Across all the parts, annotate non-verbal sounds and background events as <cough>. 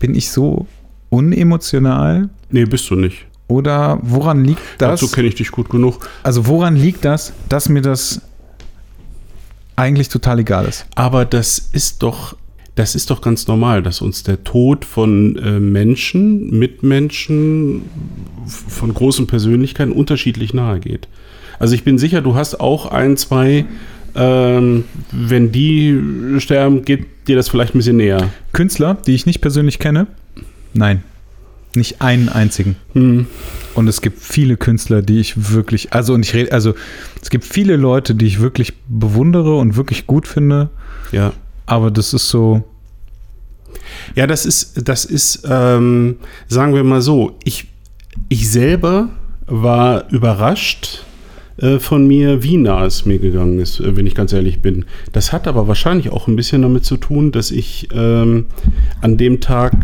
bin ich so unemotional? Nee, bist du nicht. Oder woran liegt das? Dazu kenne ich dich gut genug. Also woran liegt das, dass mir das eigentlich total egal ist? Aber das ist doch, das ist doch ganz normal, dass uns der Tod von äh, Menschen, Mitmenschen, von großen Persönlichkeiten unterschiedlich nahe geht. Also ich bin sicher, du hast auch ein, zwei, ähm, wenn die sterben, geht dir das vielleicht ein bisschen näher. Künstler, die ich nicht persönlich kenne? Nein. Nicht einen einzigen. Hm. Und es gibt viele Künstler, die ich wirklich, also und ich rede, also es gibt viele Leute, die ich wirklich bewundere und wirklich gut finde, Ja. aber das ist so, Ja, das ist, das ist, ähm, sagen wir mal so, ich, ich selber war überrascht äh, von mir, wie nah es mir gegangen ist, äh, wenn ich ganz ehrlich bin. Das hat aber wahrscheinlich auch ein bisschen damit zu tun, dass ich ähm, an dem Tag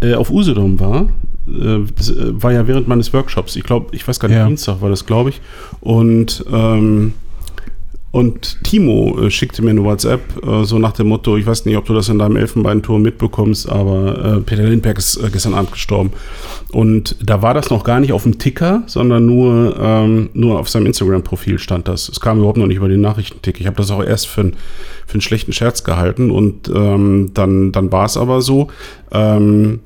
äh, auf Usedom war. Äh, Das äh, war ja während meines Workshops. Ich glaube, ich weiß gar nicht, Ja. Dienstag war das, glaube ich. Und ähm, und Timo äh, schickte mir eine WhatsApp, äh, so nach dem Motto, ich weiß nicht, ob du das in deinem Elfenbeinturm mitbekommst, aber äh, Peter Lindbergh ist äh, gestern Abend gestorben. Und da war das noch gar nicht auf dem Ticker, sondern nur, ähm, nur auf seinem Instagram-Profil stand das. Es kam überhaupt noch nicht über den Nachrichtenticker. Ich habe das auch erst für, einen- für einen schlechten Scherz gehalten und ähm, dann, dann war es aber so. Ähm,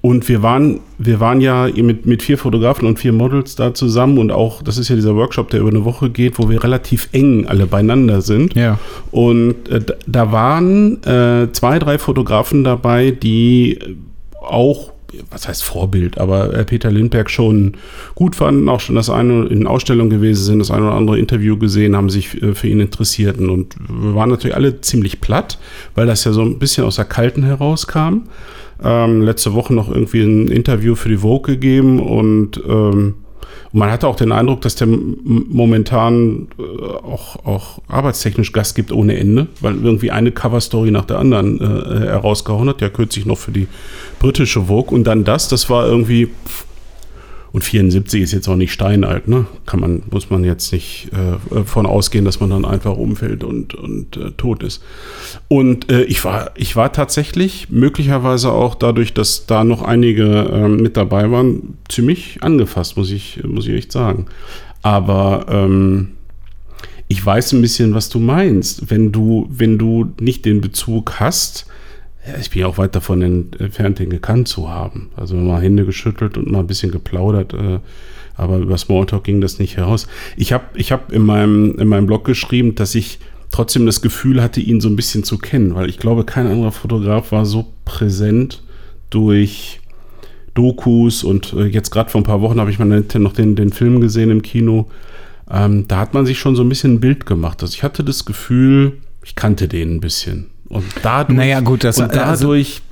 und wir waren, wir waren ja mit, mit vier Fotografen und vier Models da zusammen und auch, das ist ja dieser Workshop, der über eine Woche geht, wo wir relativ eng alle beieinander sind. ja. Und äh, da- waren äh, zwei, drei Fotografen dabei, die auch, was heißt Vorbild, aber äh, Peter Lindbergh schon gut fanden, auch schon das eine in Ausstellung gewesen sind, das eine oder andere Interview gesehen, haben sich äh, für ihn interessierten. Und wir waren natürlich alle ziemlich platt, weil das ja so ein bisschen aus der Kalten herauskam. Ähm, letzte Woche noch irgendwie ein Interview für die Vogue gegeben und ähm, man hatte auch den Eindruck, dass der momentan äh, auch, auch arbeitstechnisch Gas gibt ohne Ende, weil irgendwie eine Coverstory nach der anderen äh, herausgehauen hat. Ja, kürzlich noch für die britische Vogue und dann das, das war irgendwie. pff, Und 74 ist jetzt auch nicht steinalt, ne? Kann man, muss man jetzt nicht äh, von ausgehen, dass man dann einfach umfällt und, und äh, tot ist. Und äh, ich, war, ich war tatsächlich, möglicherweise auch dadurch, dass da noch einige ähm, mit dabei waren, ziemlich angefasst, muss ich, muss ich echt sagen. Aber ähm, ich weiß ein bisschen, was du meinst. Wenn du, wenn du nicht den Bezug hast, ja, ich bin ja auch weit davon entfernt, den gekannt zu haben. Also mal Hände geschüttelt und mal ein bisschen geplaudert, äh, aber über Smalltalk ging das nicht heraus. Ich habe ich hab in, meinem, in meinem Blog geschrieben, dass ich trotzdem das Gefühl hatte, ihn so ein bisschen zu kennen, weil ich glaube, kein anderer Fotograf war so präsent durch Dokus und äh, jetzt gerade vor ein paar Wochen habe ich mal noch den, den Film gesehen im Kino. Ähm, da hat man sich schon so ein bisschen ein Bild gemacht. Also ich hatte das Gefühl, ich kannte den ein bisschen. Und dadurch, Naja, gut, das- und dadurch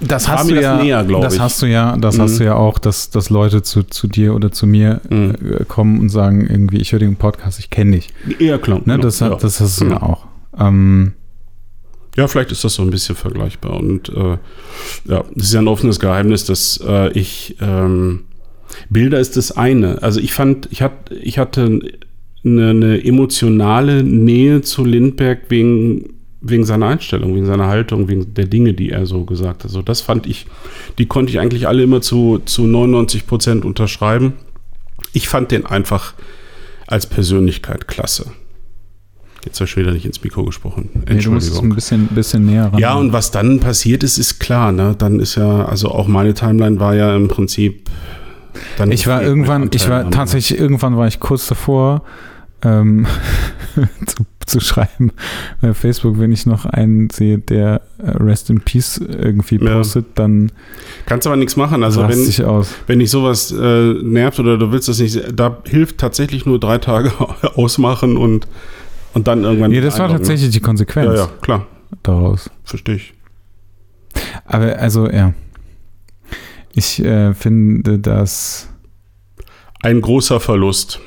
Das war hast du das ja, näher, glaub das ich. hast du ja, das Mhm. hast du ja auch, dass, dass Leute zu, zu dir oder zu mir Mhm. äh, kommen und sagen irgendwie, ich höre den Podcast, ich kenne dich. eher klar. Ne, genau, das, hat, ja. das hast du Mhm. ja auch. Ähm, Ja, vielleicht ist das so ein bisschen vergleichbar. Und äh, ja, es ist ja ein offenes Geheimnis, dass äh, ich ähm, Bilder ist das eine. Also ich fand, ich hatte, ich hatte eine, eine emotionale Nähe zu Lindbergh wegen, wegen seiner Einstellung, wegen seiner Haltung, wegen der Dinge, die er so gesagt hat. Also das fand ich, die konnte ich eigentlich alle immer zu, zu 99 Prozent unterschreiben. Ich fand den einfach als Persönlichkeit klasse. Jetzt habe ich wieder nicht ins Mikro gesprochen. nee, du musst ein bisschen, bisschen näher ran. Ja, und was dann passiert ist, ist klar. Ne? Dann ist ja, also auch meine Timeline war ja im Prinzip. Dann ich war irgendwann, ich war tatsächlich, irgendwann war ich kurz davor, ähm, <laughs> zu, zu schreiben <laughs> bei Facebook, wenn ich noch einen sehe, der äh, Rest in Peace irgendwie Ja. postet, dann Kannst aber nichts machen. Also wenn, sich aus. wenn dich sowas äh, nervt oder du willst das nicht, da hilft tatsächlich nur drei Tage <laughs> ausmachen und, und dann irgendwann. Nee, das war tatsächlich die Konsequenz Ja, ja, klar. daraus. Verstehe ich. Aber also, ja. Ich äh, finde das. Ein großer Verlust.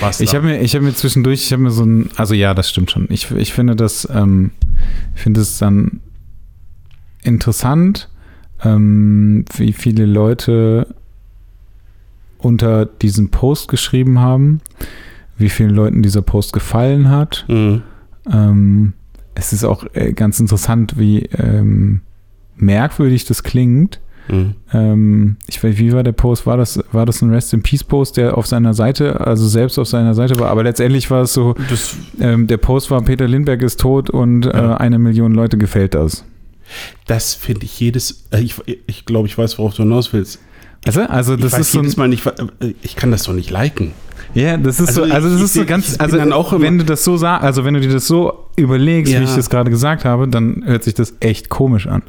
Was Ich habe mir, ich habe mir zwischendurch, ich habe mir so ein, also ja, das stimmt schon. Ich, ich finde das, ähm, ich finde es dann interessant, ähm, wie viele Leute unter diesem Post geschrieben haben, wie vielen Leuten dieser Post gefallen hat. Mhm. Ähm, es ist auch äh, ganz interessant, wie, ähm, merkwürdig das klingt. Mhm. Ähm, ich weiß, wie war der Post? War das, war das ein Rest in Peace Post, der auf seiner Seite, also selbst auf seiner Seite war? Aber letztendlich war es so, Das, ähm, der Post war, Peter Lindbergh ist tot und Ja. äh, eine Million Leute gefällt das. das finde ich jedes, äh, ich, ich glaube, ich weiß, worauf du hinaus willst. Also, also Ich das weiß ist so ein, Mal nicht, äh, ich kann das doch nicht liken. ja, das ist Also so, also das ich- ist so ich- ganz, ich also dann auch immer- wenn du das so sagst, also wenn du dir das so überlegst, Ja. wie ich das gerade gesagt habe, dann hört sich das echt komisch an.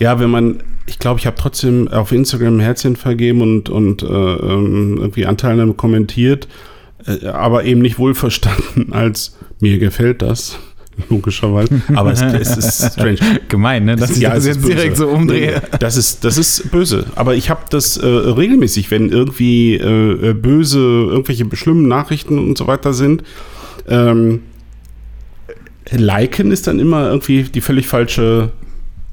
Ja, wenn man, ich glaube, ich habe trotzdem auf Instagram ein Herzchen vergeben und, und äh, ähm, irgendwie Anteilnahme kommentiert, äh, aber eben nicht wohlverstanden <laughs> als mir gefällt das, <laughs> logischerweise. Aber es, es ist <laughs> strange. Gemein, ne? Dass ich Ja, das jetzt böse. direkt so umdrehe. Das ist, das ist böse. Aber ich habe das äh, regelmäßig, wenn irgendwie äh, äh, böse, irgendwelche schlimmen Nachrichten und so weiter sind. Ähm, liken ist dann immer irgendwie die völlig falsche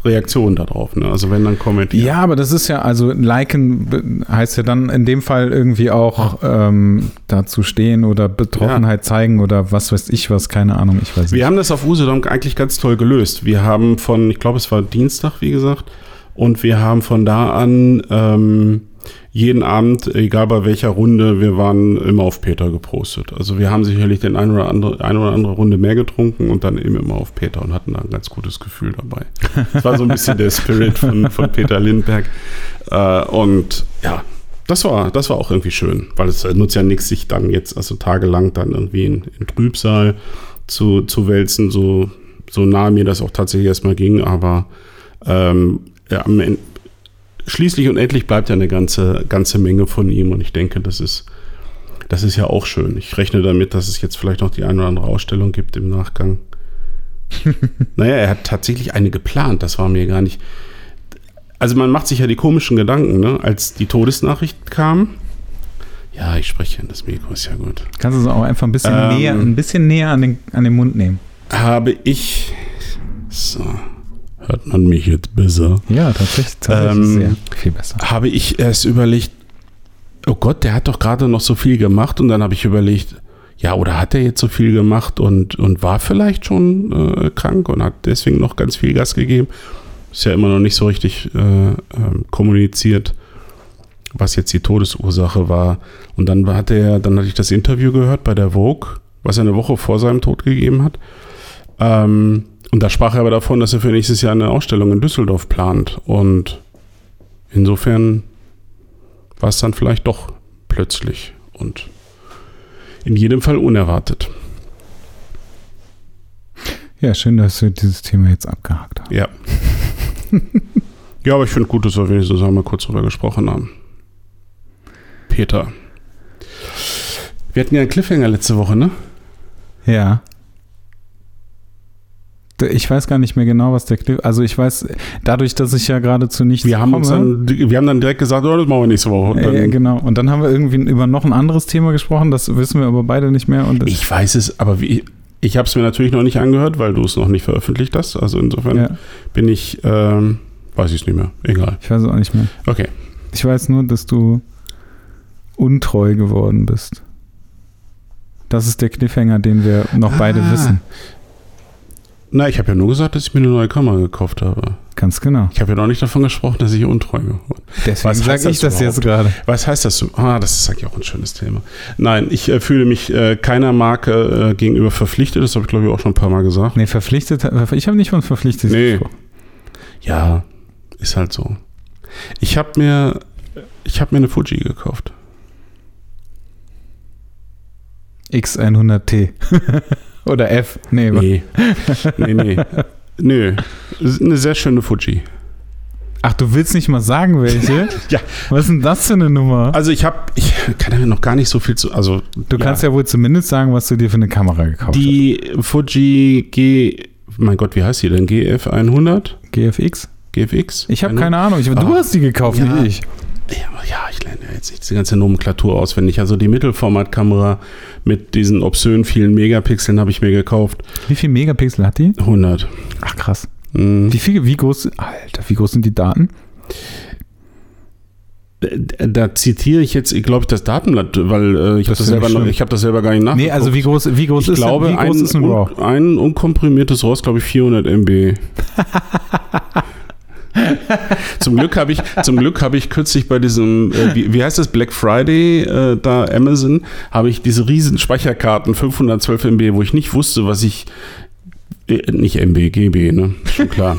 Reaktion darauf. Ne? Also wenn dann kommentiert. Ja, aber das ist ja, also liken heißt ja dann in dem Fall irgendwie auch ähm, dazu stehen oder Betroffenheit zeigen oder was weiß ich was, keine Ahnung, ich weiß nicht. Wir haben das auf Usedom eigentlich ganz toll gelöst. Wir haben von, ich glaube, es war Dienstag, wie gesagt, und wir haben von da an ähm, jeden Abend, egal bei welcher Runde, wir waren immer auf Peter gepostet. Also wir haben sicherlich den ein oder andere, ein oder andere Runde mehr getrunken und dann eben immer auf Peter und hatten da ein ganz gutes Gefühl dabei. Das war so ein bisschen der Spirit von, von Peter Lindberg. Äh, und ja, das war, das war auch irgendwie schön, weil es nutzt ja nichts, sich dann jetzt, also tagelang dann irgendwie in, in Trübsal zu, zu wälzen, so, so nahe mir das auch tatsächlich erstmal ging, aber ähm, ja, am Ende, schließlich und endlich bleibt ja eine ganze, ganze Menge von ihm und ich denke, das ist, das ist ja auch schön. Ich rechne damit, dass es jetzt vielleicht noch die eine oder andere Ausstellung gibt im Nachgang. <laughs> naja, er hat tatsächlich eine geplant, das war mir gar nicht. Also man macht sich ja die komischen Gedanken, ne? als die Todesnachricht kam. Ja, ich spreche in das Mikro, ist ja gut. Kannst du es auch einfach ein bisschen Ähm. näher, ein bisschen näher an den, an den Mund nehmen. Habe ich. So. Hört man mich jetzt besser? Ja, tatsächlich, tatsächlich Ähm, sehr viel besser. habe ich erst überlegt, oh Gott, der hat doch gerade noch so viel gemacht und dann habe ich überlegt, ja, oder hat er jetzt so viel gemacht und, und war vielleicht schon äh, krank und hat deswegen noch ganz viel Gas gegeben? Ist ja immer noch nicht so richtig äh, ähm, kommuniziert, was jetzt die Todesursache war. Und dann hatte er, dann hatte ich das Interview gehört bei der Vogue, was er eine Woche vor seinem Tod gegeben hat. Ähm, und da sprach er aber davon, dass er für nächstes Jahr eine Ausstellung in Düsseldorf plant. Und insofern war es dann vielleicht doch plötzlich und in jedem Fall unerwartet. Ja, schön, dass wir dieses Thema jetzt abgehakt haben. Ja. ja, aber ich finde gut, dass wir wenigstens einmal kurz drüber gesprochen haben. Peter. Wir hatten ja einen Cliffhanger letzte Woche, ne? Ja. Ich weiß gar nicht mehr genau, was der Clip. Also ich weiß, dadurch, dass ich ja gerade zu nichts Wir haben, uns komme, dann, wir haben dann direkt gesagt, oh, das machen wir nächste Woche. Und dann, äh, genau. Und dann haben wir irgendwie über noch ein anderes Thema gesprochen. Das wissen wir aber beide nicht mehr. Und Ich weiß es, aber wie, ich habe es mir natürlich noch nicht angehört, weil du es noch nicht veröffentlicht hast. Also insofern ja, bin ich, ähm, weiß ich es nicht mehr. Egal. ich weiß es auch nicht mehr. Okay. Ich weiß nur, dass du untreu geworden bist. Das ist der Cliffhanger, den wir noch beide Ah. wissen. Na, ich habe ja nur gesagt, dass ich mir eine neue Kamera gekauft habe. Ganz genau. Ich habe ja noch nicht davon gesprochen, dass ich untreu geworden Deswegen sage ich das das jetzt gerade. Was heißt das so? Ah, das ist eigentlich auch ein schönes Thema. Nein, ich äh, fühle mich äh, keiner Marke äh, gegenüber verpflichtet. Das habe ich, glaube ich, auch schon ein paar Mal gesagt. Nee, verpflichtet. Ich habe nicht von verpflichtet Nee. gesprochen. Ja, ist halt so. Ich habe mir, ich habe mir eine Fuji gekauft. X100T. <laughs> Oder F. Nee, Nee, nee, nee. Nö, ist eine sehr schöne Fuji. Ach, du willst nicht mal sagen, welche? <laughs> Ja. Was ist denn das für eine Nummer? Also ich habe, ich kann ja noch gar nicht so viel zu, also Du kannst ja wohl zumindest sagen, was du dir für eine Kamera gekauft die Fuji G, mein Gott, wie heißt die denn? GF 100? hast. GFX? GFX? Ich habe 100? keine Ahnung. Ich, du Ah. hast die gekauft, Ja. nicht ich. Ja, ich lerne ja jetzt nicht diese ganze Nomenklatur auswendig. Also die Mittelformatkamera mit diesen obszön vielen Megapixeln habe ich mir gekauft. Wie viel Megapixel hat die? 100. Ach krass. Mhm. Wie viel, wie groß, Alter, wie groß sind die Daten? Da, da zitiere ich jetzt, ich glaube, das Datenblatt, weil äh, ich habe Das selber ich noch- ich hab das selber gar nicht nachgeguckt. Nee, also wie groß, wie groß ich ist glaube, wie groß ein, ist ein RAW? un, ein unkomprimiertes RAW ist, glaube ich, 400 MB. <laughs> <laughs> zum Glück habe ich, zum Glück habe ich kürzlich bei diesem, äh, wie, wie, heißt das, Black Friday, äh, da Amazon, habe ich diese riesen Speicherkarten, 512 MB, wo ich nicht wusste, was ich, äh, nicht MB, GB, ne, schon klar.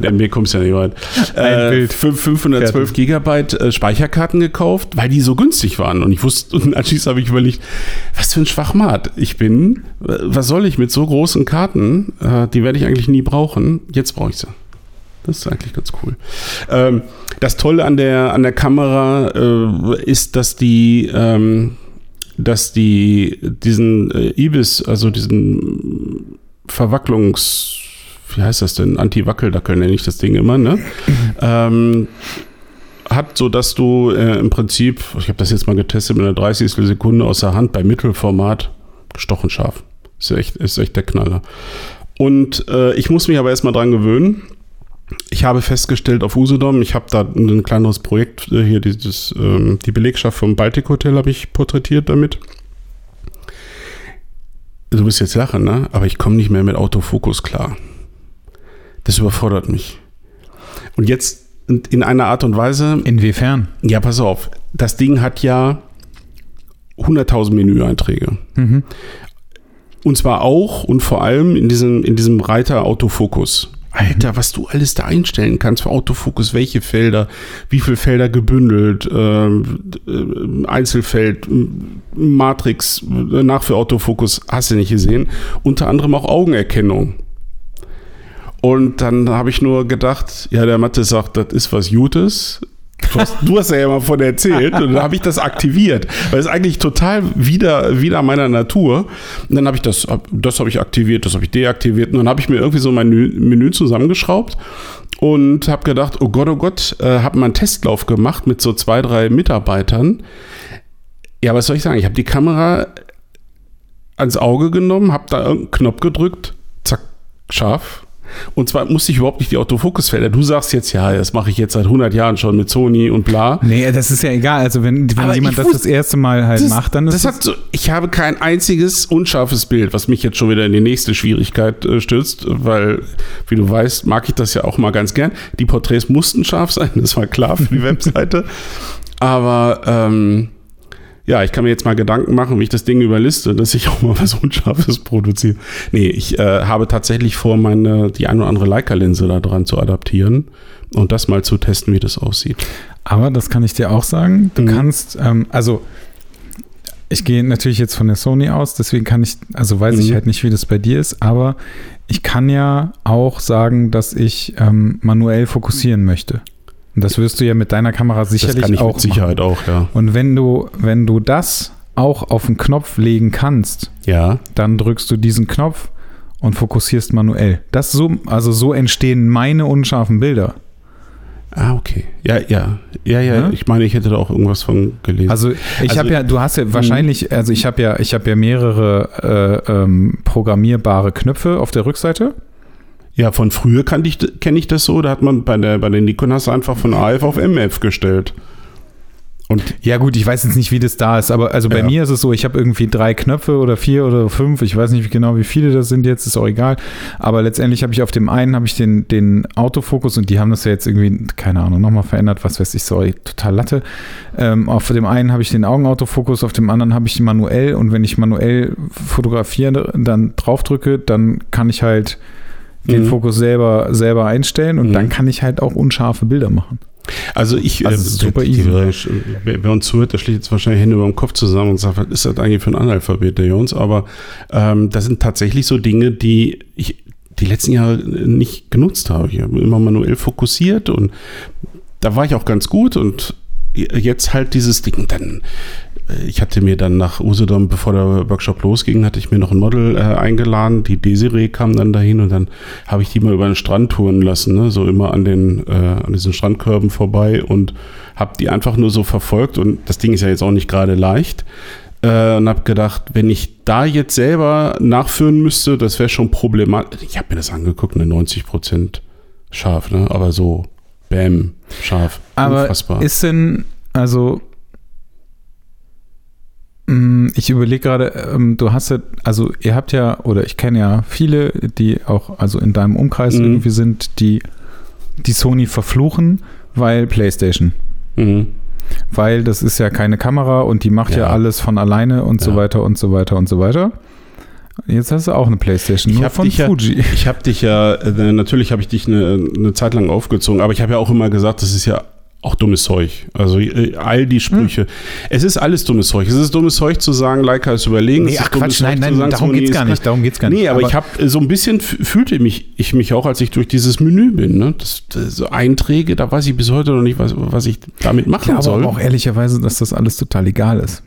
MB kommst ja nicht weit. Äh, 512 Fertig. Gigabyte äh, Speicherkarten gekauft, weil die so günstig waren. Und ich wusste, und anschließend habe ich überlegt, was für ein Schwachmat ich bin. Was soll ich mit so großen Karten? Äh, die werde ich eigentlich nie brauchen. Jetzt brauche ich sie. Das ist eigentlich ganz cool. Ähm, das Tolle an der, an der Kamera äh, ist, dass die, ähm, dass die diesen äh, IBIS, also diesen Verwacklungs, wie heißt das denn? Anti-Wackeldackel nenne ich das Ding immer, ne? ähm, hat, so dass du äh, im Prinzip, ich habe das jetzt mal getestet mit einer 30. Sekunde aus der Hand bei Mittelformat gestochen scharf. Ist echt, ist echt der Knaller. Und äh, ich muss mich aber erstmal dran gewöhnen ich habe festgestellt auf Usedom, ich habe da ein kleineres Projekt äh, hier, dieses, ähm, die Belegschaft vom Baltic Hotel habe ich porträtiert damit. Du wirst jetzt lachen, ne? Aber ich komme nicht mehr mit Autofokus klar. Das überfordert mich. Und jetzt in einer Art und Weise. Inwiefern? Ja, pass auf. Das Ding hat ja 100.000 Menüeinträge. Mhm. Und zwar auch und vor allem in diesem, in diesem Reiter Autofokus. Alter, was du alles da einstellen kannst für Autofokus, welche Felder, wie viele Felder gebündelt, ähm, äh, Einzelfeld, Matrix, nach für Autofokus, hast du nicht gesehen. Unter anderem auch Augenerkennung. Und dann habe ich nur gedacht, ja, der Mathe sagt, das ist was Gutes. Du hast, du hast ja immer von erzählt und dann habe ich das aktiviert, weil es eigentlich total wieder, wieder meiner Natur. Und dann habe ich das, das habe ich aktiviert, das habe ich deaktiviert und dann habe ich mir irgendwie so mein Menü zusammengeschraubt und habe gedacht, oh Gott, oh Gott, äh, habe mal einen Testlauf gemacht mit so zwei, drei Mitarbeitern. Ja, was soll ich sagen? Ich habe die Kamera ans Auge genommen, habe da irgendeinen Knopf gedrückt, zack, scharf, und zwar musste ich überhaupt nicht die Autofokusfelder. Du sagst jetzt, ja, das mache ich jetzt seit 100 Jahren schon mit Sony und bla. Nee, das ist ja egal. Also wenn, wenn jemand das das erste Mal halt das, macht, dann ist das hat so, Ich habe kein einziges unscharfes Bild, was mich jetzt schon wieder in die nächste Schwierigkeit äh, stürzt, weil, wie du weißt, mag ich das ja auch mal ganz gern. Die Porträts mussten scharf sein, <laughs> das war klar für die <laughs> Webseite. Aber ähm, ja, ich kann mir jetzt mal Gedanken machen, wie ich das Ding überliste, dass ich auch mal <laughs> was Unscharfes produziere. Nee, ich äh, habe tatsächlich vor, meine, die ein oder andere Leica-Linse da dran zu adaptieren und das mal zu testen, wie das aussieht. Aber das kann ich dir auch sagen. Du mhm. kannst, ähm, also ich gehe natürlich jetzt von der Sony aus, deswegen kann ich, also weiß mhm. ich halt nicht, wie das bei dir ist, aber ich kann ja auch sagen, dass ich ähm, manuell fokussieren möchte. Und das wirst du ja mit deiner Kamera sicherlich das kann ich auch. Sicherheit machen. auch, ja. Und wenn du, wenn du das auch auf den Knopf legen kannst, ja. dann drückst du diesen Knopf und fokussierst manuell. Das so, also so entstehen meine unscharfen Bilder. Ah, okay. Ja, ja. Ja, ja. ja? Ich meine, ich hätte da auch irgendwas von gelesen. Also ich also, habe ja, du hast ja hm. wahrscheinlich, also ich habe ja, ich habe ja mehrere äh, ähm, programmierbare Knöpfe auf der Rückseite. Ja, von früher kenne ich, kenn ich das so. Da hat man bei der, bei den Nikon hast du einfach von AF auf MF gestellt. Und ja gut, ich weiß jetzt nicht, wie das da ist, aber also bei ja. mir ist es so, ich habe irgendwie drei Knöpfe oder vier oder fünf, ich weiß nicht genau, wie viele das sind jetzt, ist auch egal. Aber letztendlich habe ich auf dem einen habe ich den, den Autofokus und die haben das ja jetzt irgendwie, keine Ahnung, nochmal verändert, was weiß ich, sorry, total Latte. Ähm, auf dem einen habe ich den Augenautofokus, auf dem anderen habe ich manuell und wenn ich manuell fotografiere, dann draufdrücke, dann kann ich halt den mhm. Fokus selber, selber einstellen und mhm. dann kann ich halt auch unscharfe Bilder machen. Also ich, also äh, super easy. Wer, wer uns zuhört, der schlägt jetzt wahrscheinlich Hände über den Kopf zusammen und sagt, was ist das eigentlich für ein Analphabet, der Jones? Aber ähm, das sind tatsächlich so Dinge, die ich die letzten Jahre nicht genutzt habe. Ich habe immer manuell fokussiert und da war ich auch ganz gut und jetzt halt dieses Ding, dann ich hatte mir dann nach Usedom, bevor der Workshop losging, hatte ich mir noch ein Model äh, eingeladen. Die Desiree kam dann dahin und dann habe ich die mal über den Strand touren lassen, ne? so immer an den äh, an diesen Strandkörben vorbei und habe die einfach nur so verfolgt. Und das Ding ist ja jetzt auch nicht gerade leicht. Äh, und habe gedacht, wenn ich da jetzt selber nachführen müsste, das wäre schon problematisch. Ich habe mir das angeguckt, eine 90 Prozent scharf, ne? aber so, bam, scharf. Aber Unfassbar. ist denn, also ich überlege gerade, ähm, du hast ja, also ihr habt ja, oder ich kenne ja viele, die auch also in deinem Umkreis mhm. irgendwie sind, die die Sony verfluchen, weil PlayStation. Mhm. Weil das ist ja keine Kamera und die macht ja, Ja. alles von alleine und so Ja. weiter und so weiter und so weiter. Jetzt hast du auch eine PlayStation, Ich nur von dich ja- Fuji. Ich habe dich ja, äh, natürlich habe ich dich eine, eine Zeit lang aufgezogen, aber ich habe ja auch immer gesagt, das ist ja auch dummes Zeug. Also äh, all die Sprüche. Es ist alles dummes Zeug. Es ist dummes Zeug zu sagen, Leica ist überlegen. Nee, ach Quatsch, nein, nein, sagen, darum Sony geht's gar nicht, darum geht's gar nicht. Nee, aber, Aber- ich habe so ein bisschen fühlte mich ich mich auch, als ich durch dieses Menü bin. Ne? Das, das so Einträge, da weiß ich bis heute noch nicht, was, was ich damit machen glaube soll. aber auch ehrlicherweise, dass das alles total egal ist.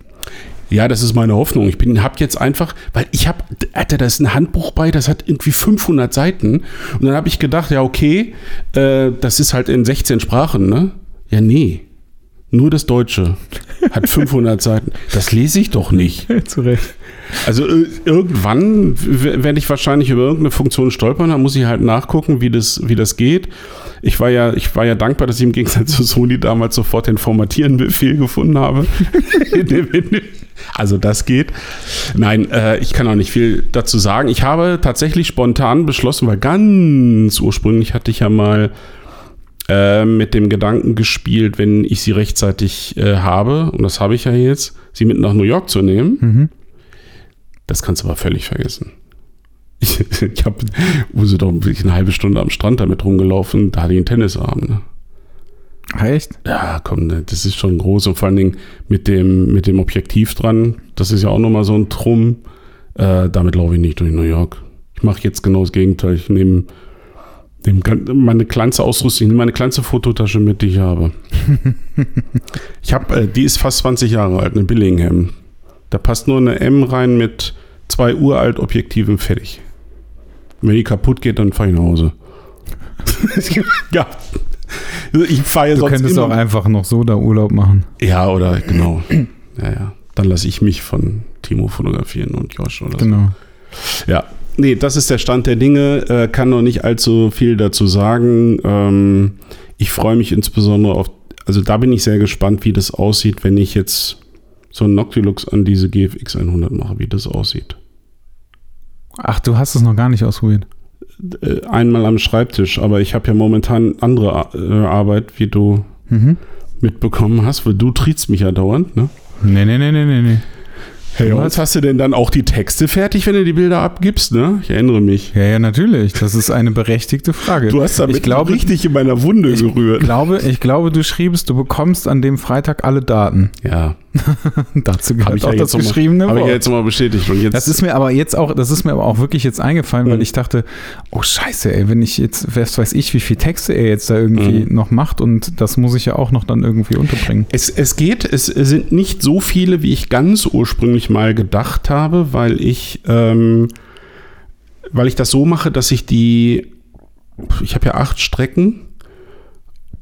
Ja, das ist meine Hoffnung. Ich bin, hab jetzt einfach, weil ich habe, Alter, da ist ein Handbuch bei, das hat irgendwie 500 Seiten. Und dann habe ich gedacht, ja, okay, äh, das ist halt in 16 Sprachen, ne? Ja, nee. Nur das Deutsche hat <laughs> 500 Seiten. Das lese ich doch nicht. <laughs> Zu Recht. Also äh, irgendwann werde ich wahrscheinlich über irgendeine Funktion stolpern, da muss ich halt nachgucken, wie das, wie das geht. Ich war ja, ich war ja dankbar, dass ich im Gegensatz zu Sony damals sofort den Formatieren-Befehl gefunden habe. <laughs> Also das geht. Nein, äh, ich kann auch nicht viel dazu sagen. Ich habe tatsächlich spontan beschlossen, weil ganz ursprünglich hatte ich ja mal äh, mit dem Gedanken gespielt, wenn ich sie rechtzeitig äh, habe, und das habe ich ja jetzt, sie mit nach New York zu nehmen. Mhm. Das kannst du aber völlig vergessen. Ich, <laughs> ich habe Use doch eine halbe Stunde am Strand damit rumgelaufen, da hatte ich einen Tennisarm. Ne? Echt? Ja, komm, ne, das ist schon groß und vor allen Dingen mit dem, mit dem Objektiv dran. Das ist ja auch nochmal so ein Trumm. Äh, damit laufe ich nicht durch New York. Ich mache jetzt genau das Gegenteil. Ich nehme gan- meine kleinste Ausrüstung, ich nehme meine kleinste Fototasche mit, die ich habe. <laughs> ich habe, äh, die ist fast 20 Jahre alt, eine Billingham. Da passt nur eine M rein mit zwei uralt Objektiven fertig. Wenn die kaputt geht, dann fahre ich nach Hause. <laughs> ja. Ich fahre ja Du könntest immer auch einfach noch so da Urlaub machen. ja, oder genau. Ja, ja. Dann lasse ich mich von Timo fotografieren und Josh oder Genau. so. Ja. Nee, das ist der Stand der Dinge. Äh, kann noch nicht allzu viel dazu sagen. Ähm, ich freue mich insbesondere auf, also da bin ich sehr gespannt, wie das aussieht, wenn ich jetzt so einen Noctilux an diese GFX 100 mache, wie das aussieht. Ach, du hast es noch gar nicht ausprobiert. Äh, einmal am Schreibtisch, aber ich habe ja momentan andere Ar- äh, Arbeit, wie du Mhm. mitbekommen hast, weil du triebst mich ja dauernd, ne? Nee, nee, nee, nee, nee, nee. Hey, Jungs, hast du denn dann auch die Texte fertig, wenn du die Bilder abgibst, ne? Ich erinnere mich. Ja, ja, natürlich. Das ist eine berechtigte Frage. Du hast damit ich glaube, richtig in meiner Wunde ich gerührt. glaube, ich glaube, du schriebst, du bekommst an dem Freitag alle Daten. Ja, <laughs> Dazu habe gehört ich auch ja das mal- geschriebene hab ich ja jetzt mal bestätigt. Und jetzt, Das ist mir aber jetzt auch, das ist mir aber auch wirklich jetzt eingefallen, weil Mhm. ich dachte, oh Scheiße, ey, wenn ich jetzt, was weiß ich, wie viel Texte er jetzt da irgendwie Mhm. noch macht und das muss ich ja auch noch dann irgendwie unterbringen. es, es geht, es sind nicht so viele, wie ich ganz ursprünglich mal gedacht habe, weil ich, ähm, weil ich das so mache, dass ich die, ich habe ja acht Strecken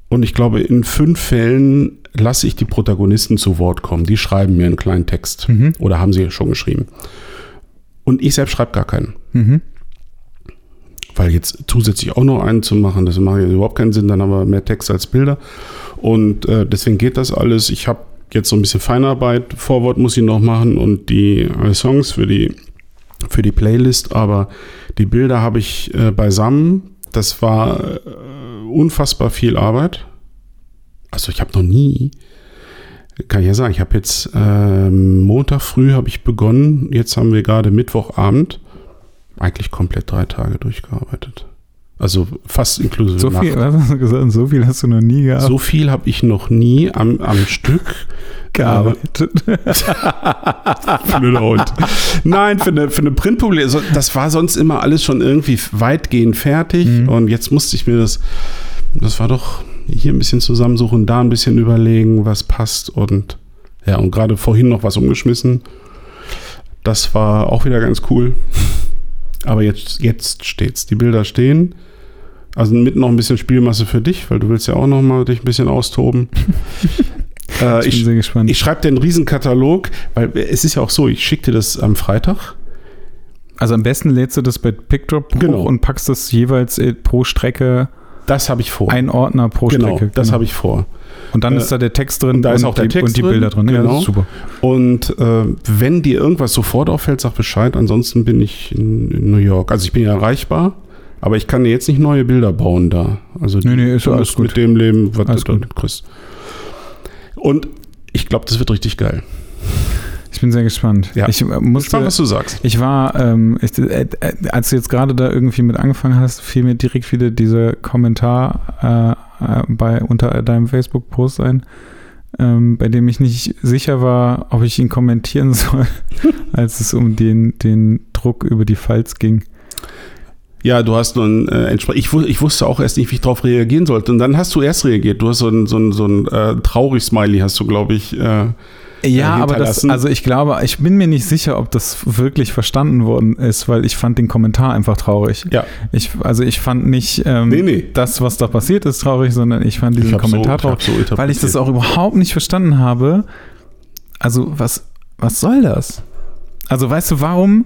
und ich glaube, in fünf Fällen lasse ich die Protagonisten zu Wort kommen. Die schreiben mir einen kleinen Text Mhm. oder haben sie schon geschrieben. Und ich selbst schreibe gar keinen. Mhm. Weil jetzt zusätzlich auch noch einen zu machen, das macht ja überhaupt keinen Sinn, dann haben wir mehr Text als Bilder. Und äh, deswegen geht das alles. Ich habe jetzt so ein bisschen Feinarbeit, Vorwort muss ich noch machen und die äh, Songs für die, für die Playlist, aber die Bilder habe ich äh, beisammen. Das war äh, unfassbar viel Arbeit. Also ich habe noch nie, kann ich ja sagen, ich habe jetzt ähm, Montag früh habe ich begonnen, jetzt haben wir gerade Mittwochabend eigentlich komplett drei Tage durchgearbeitet. Also fast inklusive So viel, gesagt? So viel hast du noch nie gehabt, So viel habe ich noch nie am, am Stück gearbeitet. <laughs> Blöder Hund. Nein, für eine, für eine Printpublikation, also das war sonst immer alles schon irgendwie weitgehend fertig Mhm. und jetzt musste ich mir das, das war doch hier ein bisschen zusammensuchen, da ein bisschen überlegen, was passt und ja, und gerade vorhin noch was umgeschmissen. Das war auch wieder ganz cool. Aber jetzt, jetzt steht's. Die Bilder stehen. Also mit noch ein bisschen Spielmasse für dich, weil du willst ja auch noch mal dich ein bisschen austoben. <laughs> äh, Ich bin ich sehr gespannt. ich schreibe dir einen Riesenkatalog, weil es ist ja auch so, ich schicke dir das am Freitag. also am besten lädst du das bei PickDrop Genau. hoch und packst das jeweils äh, pro Strecke, Das habe ich vor. ein Ordner pro genau, Strecke. das habe ich vor. Und dann äh, ist da der Text drin und da ist und auch der die, Text und die drin, Bilder drin. Ja, das genau. ist super. Und äh, wenn dir irgendwas sofort auffällt, sag Bescheid. Ansonsten bin ich in, New York. Also ich bin ja erreichbar. Aber ich kann dir jetzt nicht neue Bilder bauen da. Also Nee, nee, ist du alles gut. mit dem leben, was Alles du gut. kriegst. Und ich glaube, das wird richtig geil. Ich bin sehr gespannt. Ja. Ich äh, Muss spannend, was du sagst. Ich war, ähm, ich, äh, äh, als du jetzt gerade da irgendwie mit angefangen hast, fiel mir direkt wieder dieser Kommentar äh, äh, bei unter deinem Facebook-Post ein, ähm, bei dem ich nicht sicher war, ob ich ihn kommentieren <laughs> soll, als es um den, den Druck über die Falz ging. Ja, du hast nun äh, entsprechend. Ich, ich wusste auch erst nicht, wie ich darauf reagieren sollte. Und dann hast du erst reagiert. Du hast so ein, so ein, so ein äh, traurig Smiley, hast du, glaube ich. Äh, Ja, äh, aber das, also ich glaube, ich bin mir nicht sicher, ob das wirklich verstanden worden ist, weil ich fand den Kommentar einfach traurig. ja. Ich, also ich fand nicht ähm, Nee, nee. das, was da passiert ist, traurig, sondern ich fand diesen Ich hab so- Kommentar ich traurig, so weil ich das auch überhaupt nicht verstanden habe. Also was, was soll das? Also weißt du, warum?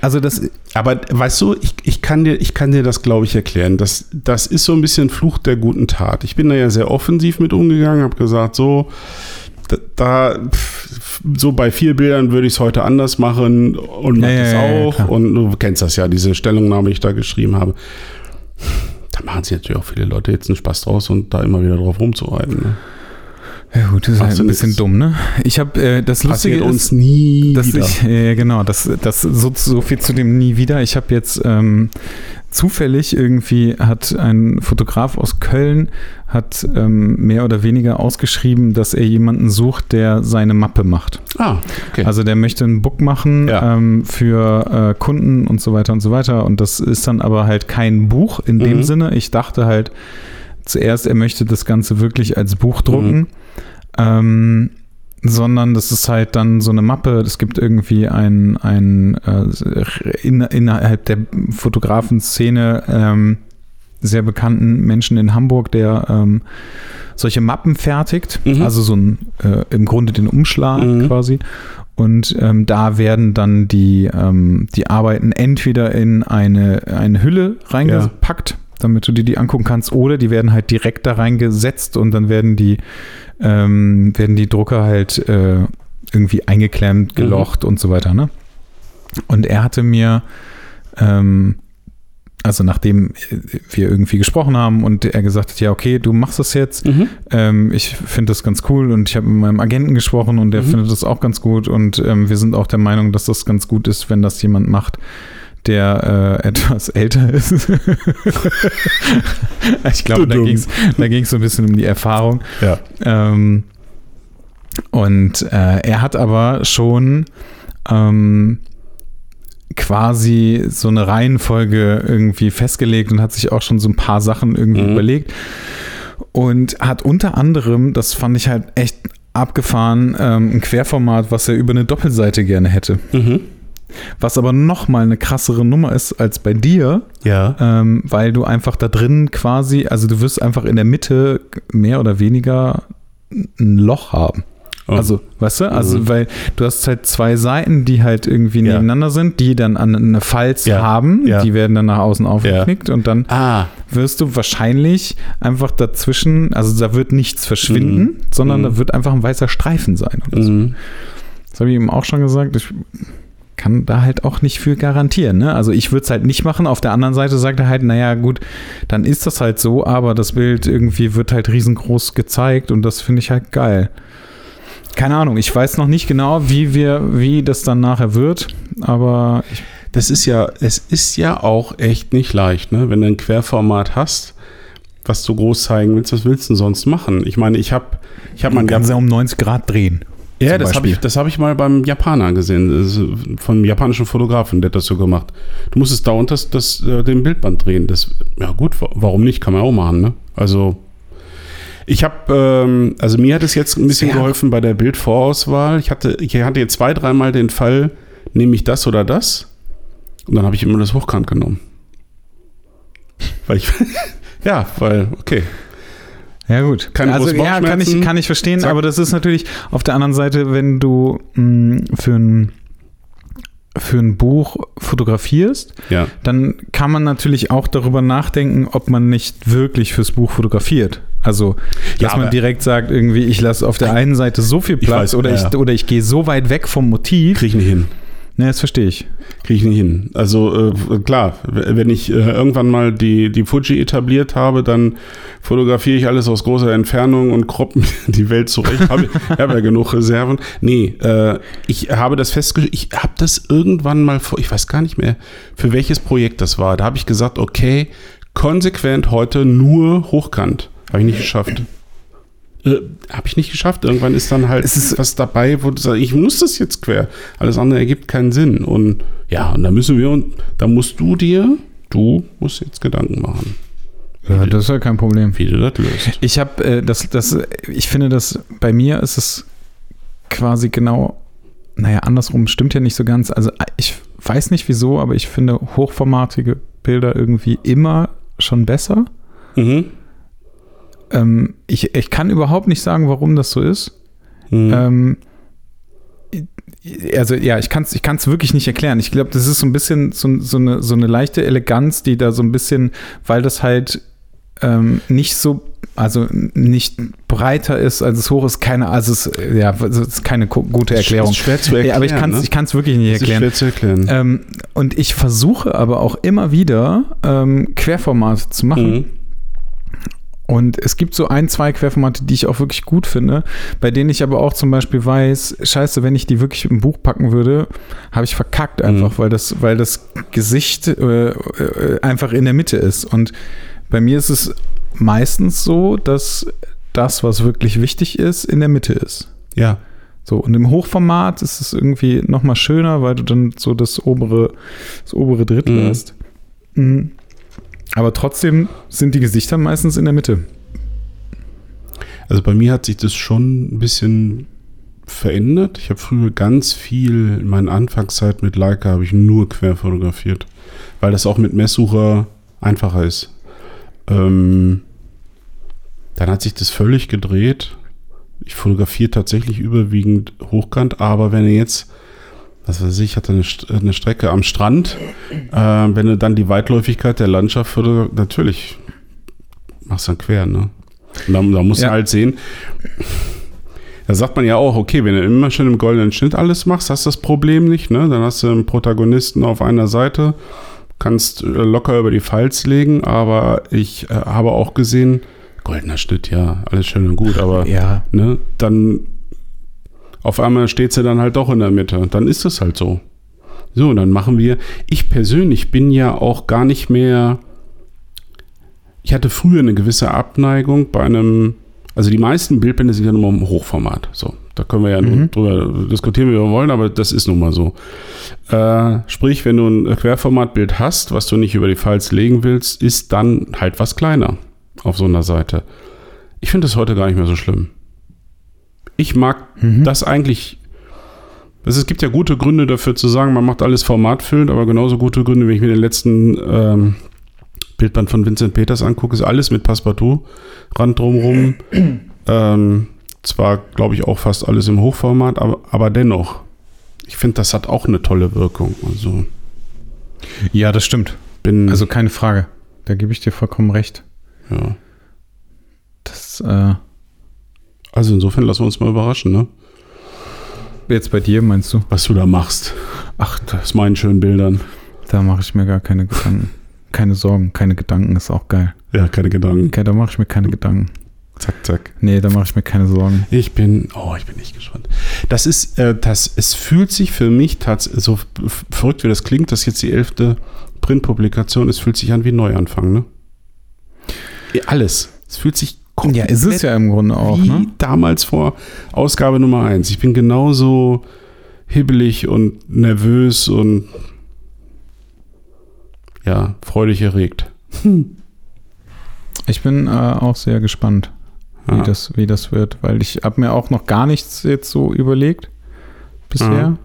Also das, Aber weißt du, ich, ich, kann dir, ich kann dir das, glaube ich, erklären. Das, das ist so ein bisschen Fluch der guten Tat. Ich bin da ja sehr offensiv mit umgegangen, habe gesagt, so, da, so bei vier Bildern würde ich es heute anders machen und mach Ja, das ja, ja, ja, auch. klar. und du kennst das ja, diese Stellungnahme, die ich da geschrieben habe. Da machen sich natürlich auch viele Leute jetzt einen Spaß draus und da immer wieder drauf rumzureiten. Ne? ja gut, das ist Ach halt ein bisschen dumm, ne? Ich habe äh, das Lustige ist, uns nie dass wieder. ich, äh, genau, das, das so, so viel zu dem nie wieder. Ich habe jetzt ähm, zufällig irgendwie hat ein Fotograf aus Köln hat ähm, mehr oder weniger ausgeschrieben, dass er jemanden sucht, der seine Mappe macht. ah, okay. Also der möchte ein Book machen Ja. ähm, für äh, Kunden und so weiter und so weiter. Und das ist dann aber halt kein Buch in dem Mhm. Sinne. Ich dachte halt zuerst, er möchte das Ganze wirklich als Buch drucken. Mhm. Ähm, sondern das ist halt dann so eine Mappe. Es gibt irgendwie ein, ein äh, in, innerhalb der Fotografenszene ähm, sehr bekannten Menschen in Hamburg, der ähm, solche Mappen fertigt. Mhm. Also so ein, äh, im Grunde den Umschlag Mhm. quasi. Und ähm, da werden dann die, ähm, die Arbeiten entweder in eine, eine Hülle reingepackt, damit du dir die angucken kannst, oder die werden halt direkt da reingesetzt und dann werden die, ähm, werden die Drucker halt äh, irgendwie eingeklemmt, gelocht und so weiter. Ne? Und er hatte mir, ähm, also nachdem wir irgendwie gesprochen haben und er gesagt hat, ja, okay, du machst das jetzt, Mhm. ähm, ich finde das ganz cool und ich habe mit meinem Agenten gesprochen und der Mhm. findet das auch ganz gut und ähm, wir sind auch der Meinung, dass das ganz gut ist, wenn das jemand macht, der äh, etwas älter ist. <laughs> ich glaube, da ging es da ging's so ein bisschen um die Erfahrung. Ja. Ähm, und äh, er hat aber schon ähm, quasi so eine Reihenfolge irgendwie festgelegt und hat sich auch schon so ein paar Sachen irgendwie Mhm. überlegt. Und hat unter anderem, das fand ich halt echt abgefahren, ähm, ein Querformat, was er über eine Doppelseite gerne hätte. Mhm. Was aber noch mal eine krassere Nummer ist als bei dir, Ja. ähm, weil du einfach da drin quasi, also du wirst einfach in der Mitte mehr oder weniger ein Loch haben. Oh. Also, weißt du, also, Mhm. weil du hast halt zwei Seiten, die halt irgendwie Ja. nebeneinander sind, die dann an eine Falz Ja. haben, Ja. die werden dann nach außen aufgeknickt und dann ah, wirst du wahrscheinlich einfach dazwischen, also da wird nichts verschwinden, Mhm. sondern Mhm. da wird einfach ein weißer Streifen sein. So. mhm. Das habe ich ihm auch schon gesagt. Ich kann da halt auch nicht für garantieren. Ne? Also ich würde es halt nicht machen. Auf der anderen Seite sagt er halt, naja gut, dann ist das halt so, aber das Bild irgendwie wird halt riesengroß gezeigt und das finde ich halt geil. Keine Ahnung, ich weiß noch nicht genau, wie wir, wie das dann nachher wird, aber Das ist ja, es ist ja auch echt nicht leicht, ne? Wenn du ein Querformat hast, was du groß zeigen willst, was willst du denn sonst machen? Ich meine, ich habe ich hab man mein sie um 90 Grad drehen. Ja, das habe ich, das hab ich mal beim Japaner gesehen, vom japanischen Fotografen, der hat das so gemacht. Du musstest dauernd das, das, äh, den Bildband drehen. Das, ja gut, wa- warum nicht? Kann man auch machen, ne? Also, ich habe, ähm, also mir hat es jetzt ein bisschen Sehr- geholfen bei der Bildvorauswahl. Ich hatte, ich hatte jetzt zwei, dreimal den Fall, nehme ich das oder das? Und dann habe ich immer das Hochkant genommen. Weil ich, <laughs> ja, weil, okay. Ja, gut. Keine also ja, kann ich, kann ich verstehen, Zack. aber das ist natürlich auf der anderen Seite, wenn du mh, für ein für ein Buch fotografierst, Ja. dann kann man natürlich auch darüber nachdenken, ob man nicht wirklich fürs Buch fotografiert. Also, Ja, dass man aber- direkt sagt, irgendwie, ich lasse auf der einen Seite so viel Platz weiß, oder, ja. ich, oder ich gehe so weit weg vom Motiv, Krieg ich nicht hin. Ne, das verstehe ich. Kriege ich nicht hin. Also äh, klar, wenn ich äh, irgendwann mal die, die Fuji etabliert habe, dann fotografiere ich alles aus großer Entfernung und kropp <laughs> die Welt zurecht. Habe hab ja genug Reserven. Nee, äh, ich habe das festgestellt, ich habe das irgendwann mal vor, ich weiß gar nicht mehr, für welches Projekt das war. Da habe ich gesagt, okay, konsequent heute nur hochkant. Habe ich nicht geschafft. Äh, habe ich nicht geschafft. Irgendwann ist dann halt ist was dabei, wo du sagst, ich muss das jetzt quer. Alles andere ergibt keinen Sinn. Und ja, und da müssen wir, und da musst du dir, du musst jetzt Gedanken machen. Ja, das ist ja kein Problem. Wie du das löst. Ich habe äh, das, das, ich finde, dass bei mir ist es quasi genau, naja, andersrum stimmt ja nicht so ganz. Also ich weiß nicht wieso, aber ich finde hochformatige Bilder irgendwie immer schon besser. Mhm. Ähm, ich, ich kann überhaupt nicht sagen, warum das so ist. Mhm. Ähm, also ja, ich kann es ich kann's wirklich nicht erklären. Ich glaube, das ist so ein bisschen so, so, eine, so eine leichte Eleganz, die da so ein bisschen, weil das halt ähm, nicht so, also nicht breiter ist, als es hoch ist, keine, also es, ja, es ist keine gute Erklärung. Ist schwer zu erklären. Ja, aber ich kann es ne? ich kann's wirklich nicht Das ist erklären. schwer zu erklären. Ähm, und ich versuche aber auch immer wieder ähm, Querformate zu machen. Mhm. Und es gibt so ein, zwei Querformate, die ich auch wirklich gut finde, bei denen ich aber auch zum Beispiel weiß, scheiße, wenn ich die wirklich im Buch packen würde, habe ich verkackt einfach, weil, das, weil das Gesicht äh, äh, einfach in der Mitte ist. Und bei mir ist es meistens so, dass das, was wirklich wichtig ist, in der Mitte ist. Ja. So, und im Hochformat ist es irgendwie nochmal schöner, weil du dann so das obere, das obere Drittel Mhm. hast. Mhm. Aber trotzdem sind die Gesichter meistens in der Mitte. Also bei mir hat sich das schon ein bisschen verändert. Ich habe früher ganz viel, in meiner Anfangszeit mit Leica habe ich nur quer fotografiert, weil das auch mit Messsucher einfacher ist. Ähm, dann hat sich das völlig gedreht. Ich fotografiere tatsächlich überwiegend hochkant, aber wenn ihr jetzt, was weiß ich, hatte eine, St- eine Strecke am Strand, äh, wenn du dann die Weitläufigkeit der Landschaft fotografierst, natürlich machst du dann quer, ne? Und da, da musst Ja. du halt sehen, da sagt man ja auch, okay, wenn du immer schon im goldenen Schnitt alles machst, hast du das Problem nicht, ne? Dann hast du einen Protagonisten auf einer Seite, kannst äh, locker über die Falz legen, aber ich äh, habe auch gesehen, goldener Schnitt, ja, alles schön und gut, aber Ja. ne, dann auf einmal steht sie dann halt doch in der Mitte. Dann ist es halt so. So, dann machen wir. Ich persönlich bin ja auch gar nicht mehr. Ich hatte früher eine gewisse Abneigung bei einem. Also die meisten Bildbände sind ja nur im Hochformat. So, da können wir ja nur drüber diskutieren, wie wir wollen, aber das ist nun mal so. Äh, sprich, wenn du ein Querformatbild hast, was du nicht über die Files legen willst, ist dann halt was kleiner auf so einer Seite. Ich finde das heute gar nicht mehr so schlimm. Ich mag das eigentlich. Also es gibt ja gute Gründe dafür zu sagen, man macht alles formatfüllend, aber genauso gute Gründe, wenn ich mir den letzten ähm, Bildband von Vincent Peters angucke, ist alles mit Passepartout-Rand drumrum. <clears throat> ähm, zwar, glaube ich, auch fast alles im Hochformat, aber, aber dennoch. Ich finde, das hat auch eine tolle Wirkung. Also Ja, das stimmt. bin. Also keine Frage. Da gebe ich dir vollkommen recht. ja. Das, äh, also insofern lassen wir uns mal überraschen, ne? jetzt bei dir meinst du? Was du da machst. Ach, da, Aus meinen schönen Bildern. da mache ich mir gar keine Gedanken. Keine Sorgen, keine Gedanken ist auch geil. Ja, keine Gedanken. Okay, da mache ich mir keine Gedanken. Zack, zack. Nee, da mache ich mir keine Sorgen. Ich bin, oh, ich bin echt gespannt. Das ist, äh, das, es fühlt sich für mich tatsächlich, so verrückt wie das klingt, das ist jetzt die elfte Printpublikation, es fühlt sich an wie Neuanfang, ne? Alles. Es fühlt sich Ja, ist es ja im Grunde auch, wie ne? damals vor Ausgabe Nummer 1. Ich bin genauso hibbelig und nervös und ja, freudig erregt. Ich bin äh, auch sehr gespannt, wie, Ja. das, wie das wird, weil ich habe mir auch noch gar nichts jetzt so überlegt bisher. Ja.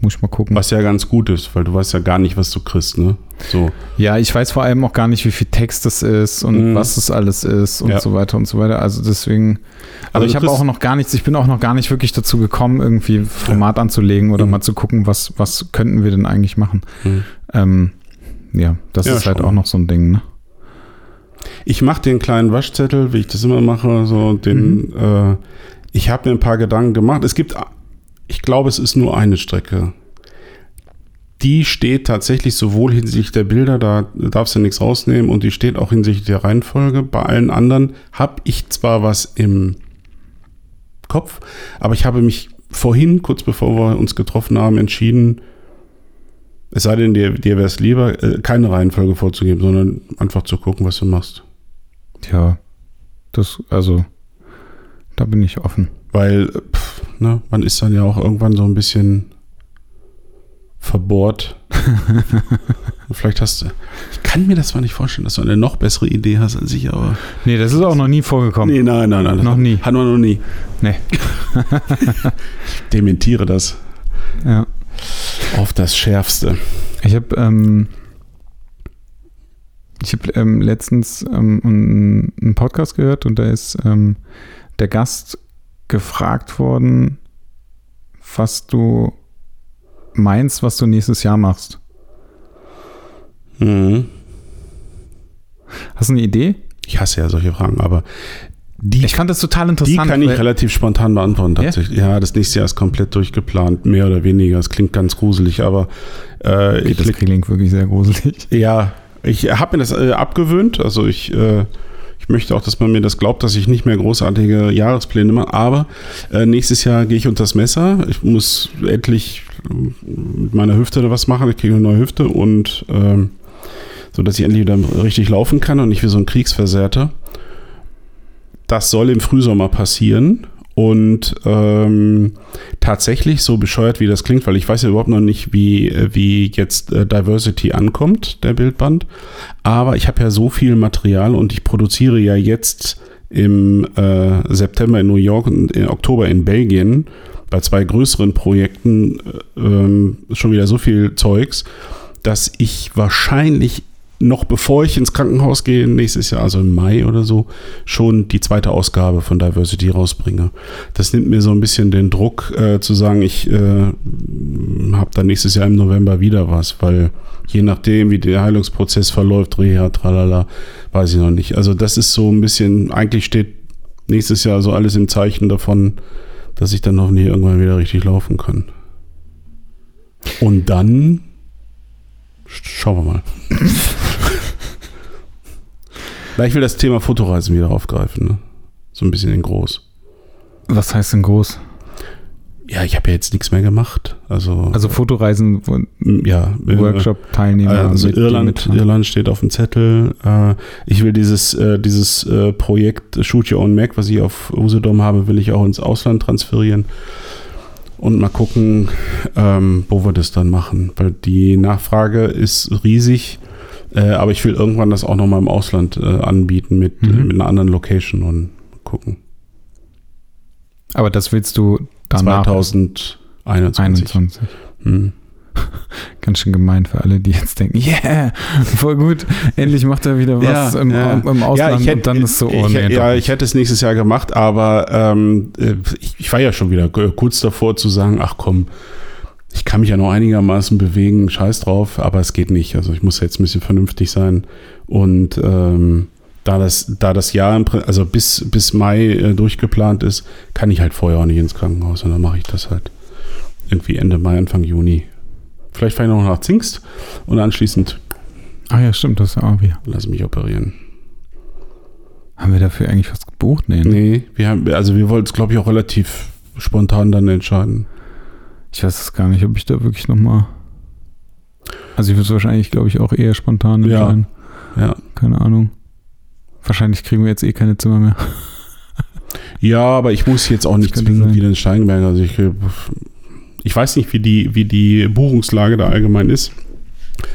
Muss ich mal gucken. Was ja ganz gut ist, weil du weißt ja gar nicht, was du kriegst, ne? So. Ja, ich weiß vor allem auch gar nicht, wie viel Text es ist und Mhm. was es alles ist und Ja. so weiter und so weiter. Also deswegen, aber Also ich habe auch noch gar nichts, ich bin auch noch gar nicht wirklich dazu gekommen, irgendwie Format anzulegen oder Mhm. mal zu gucken, was, was könnten wir denn eigentlich machen. Mhm. Ähm, ja, das Ja, ist halt schon. auch noch so ein Ding, ne? Ich mache den kleinen Waschzettel, wie ich das immer mache, so den, äh, ich habe mir ein paar Gedanken gemacht. Es gibt, ich glaube, es ist nur eine Strecke. die steht tatsächlich sowohl hinsichtlich der Bilder, da darfst du nichts rausnehmen, und die steht auch hinsichtlich der Reihenfolge. Bei allen anderen habe ich zwar was im Kopf, aber ich habe mich vorhin, kurz bevor wir uns getroffen haben, entschieden, es sei denn, dir, dir wäre es lieber, äh, keine Reihenfolge vorzugeben, sondern einfach zu gucken, was du machst. Ja, das, also, da bin ich offen. Weil, pff, ne, man ist dann ja auch irgendwann so ein bisschen verbohrt. <laughs> Vielleicht hast du. Ich kann mir das zwar nicht vorstellen, dass du eine noch bessere Idee hast als ich, aber. Nee, das ist auch noch nie vorgekommen. Nee, nein, nein, nein. Noch nie. Hatten wir noch nie. Nee. <laughs> Ich dementiere das Ja. auf das Schärfste. Ich habe ähm, ich habe ähm, letztens ähm, einen einen Podcast gehört und da ist ähm, der Gast gefragt worden, was du meinst, was du nächstes Jahr machst. Mhm. Hast du eine Idee? Ich hasse ja solche Fragen, aber die, Ich fand das total die interessant. kann ich relativ spontan beantworten, tatsächlich. Ja? das nächste Jahr ist komplett durchgeplant, mehr oder weniger. Es klingt ganz gruselig, aber äh, Okay, ich das klingt wirklich sehr gruselig. Ja, ich habe mir das äh, abgewöhnt. Also ich, äh, ich möchte auch, dass man mir das glaubt, dass ich nicht mehr großartige Jahrespläne mache. Aber äh, nächstes Jahr gehe ich unter das Messer. Ich muss endlich äh, mit meiner Hüfte was machen. Ich kriege eine neue Hüfte und ähm, so, dass ich endlich wieder richtig laufen kann und nicht wie so ein Kriegsversehrter. Das soll im Frühsommer passieren. Und ähm, tatsächlich, so bescheuert wie das klingt, weil ich weiß ja überhaupt noch nicht, wie, wie jetzt äh, Diversity ankommt, der Bildband. Aber ich habe ja so viel Material und ich produziere ja jetzt im äh, September in New York und im Oktober in Belgien bei zwei größeren Projekten äh, ähm, schon wieder so viel Zeugs, dass ich wahrscheinlich noch bevor ich ins Krankenhaus gehe, nächstes Jahr, also im Mai oder so, schon die zweite Ausgabe von Diversity rausbringe. Das nimmt mir so ein bisschen den Druck äh, zu sagen, ich äh, habe dann nächstes Jahr im November wieder was, weil je nachdem, wie der Heilungsprozess verläuft, Reha, tralala, weiß ich noch nicht. Also das ist so ein bisschen, eigentlich steht nächstes Jahr so alles im Zeichen davon, dass ich dann hoffentlich irgendwann wieder richtig laufen kann. Und dann schauen wir mal. <laughs> Na, ich will das Thema Fotoreisen wieder aufgreifen, ne? So ein bisschen in groß. Was heißt denn groß? Ja, ich habe ja jetzt nichts mehr gemacht. Also, Also Fotoreisen, ja, äh, Workshop-Teilnehmer. Also mit- Irland. Irland steht auf dem Zettel. Äh, ich will dieses, äh, dieses Projekt Shoot Your Own Mac, was ich auf Usedom habe, will ich auch ins Ausland transferieren. Und mal gucken, ähm, wo wir das dann machen. Weil die Nachfrage ist riesig. Äh, aber ich will irgendwann das auch nochmal im Ausland äh, anbieten mit, Mhm. äh, mit einer anderen Location und gucken. Aber das willst du danach 2021. 21. Hm. <laughs> Ganz schön gemein für alle, die jetzt denken, <laughs> yeah, voll gut, endlich macht er wieder was im, im Ausland ich hätte, und dann ist so, oh ich, nee, ja, ich hätte es nächstes Jahr gemacht, aber ähm, äh, ich, ich war ja schon wieder k- kurz davor zu sagen, ach komm, ich kann mich ja noch einigermaßen bewegen, scheiß drauf, aber es geht nicht. Also ich muss jetzt ein bisschen vernünftig sein und ähm, da das, da das Jahr, also bis, bis Mai äh, durchgeplant ist, kann ich halt vorher auch nicht ins Krankenhaus und dann mache ich das halt irgendwie Ende Mai, Anfang Juni. Vielleicht fahre ich noch nach Zingst und anschließend Ah ja, stimmt, das ist ja auch wieder. lasse ich mich operieren. Haben wir dafür eigentlich was gebucht? Nee, ne? Nee, wir haben, also wir wollten es, glaube ich, auch relativ spontan dann entscheiden. Ich weiß es gar nicht, ob ich da wirklich nochmal. Also ich würde es wahrscheinlich, glaube ich, auch eher spontan Ja. entscheiden. Ja. Keine Ahnung. Wahrscheinlich kriegen wir jetzt eh keine Zimmer mehr. <laughs> Ja, aber ich muss jetzt auch nicht zwingend wieder in Steinberg. Also ich, äh, ich weiß nicht, wie die, wie die Buchungslage da allgemein ist.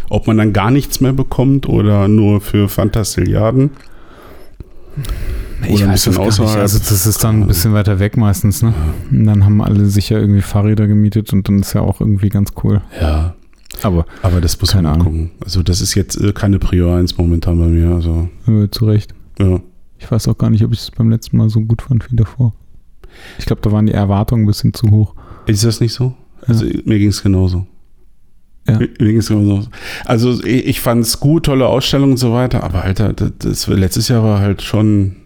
Ob man dann gar nichts mehr bekommt oder nur für Fantastilliarden. Oder ein bisschen das gar nicht. außerhalb. Also das ist dann ein bisschen weiter weg meistens, ne? Und dann haben alle sich ja irgendwie Fahrräder gemietet und dann ist ja auch irgendwie ganz cool. Ja, Aber aber das muss man Ahnung. gucken. Also das ist jetzt äh, keine Prior 1 momentan bei mir. Also, äh, zu Recht. ja. Ich weiß auch gar nicht, ob ich es beim letzten Mal so gut fand wie davor. Ich glaube, da waren die Erwartungen ein bisschen zu hoch. Ist das nicht so? Also mir ging es genauso. Ja. Also ich, ich fand es gut, tolle Ausstellung und so weiter, aber Alter, das, das letztes Jahr war halt schon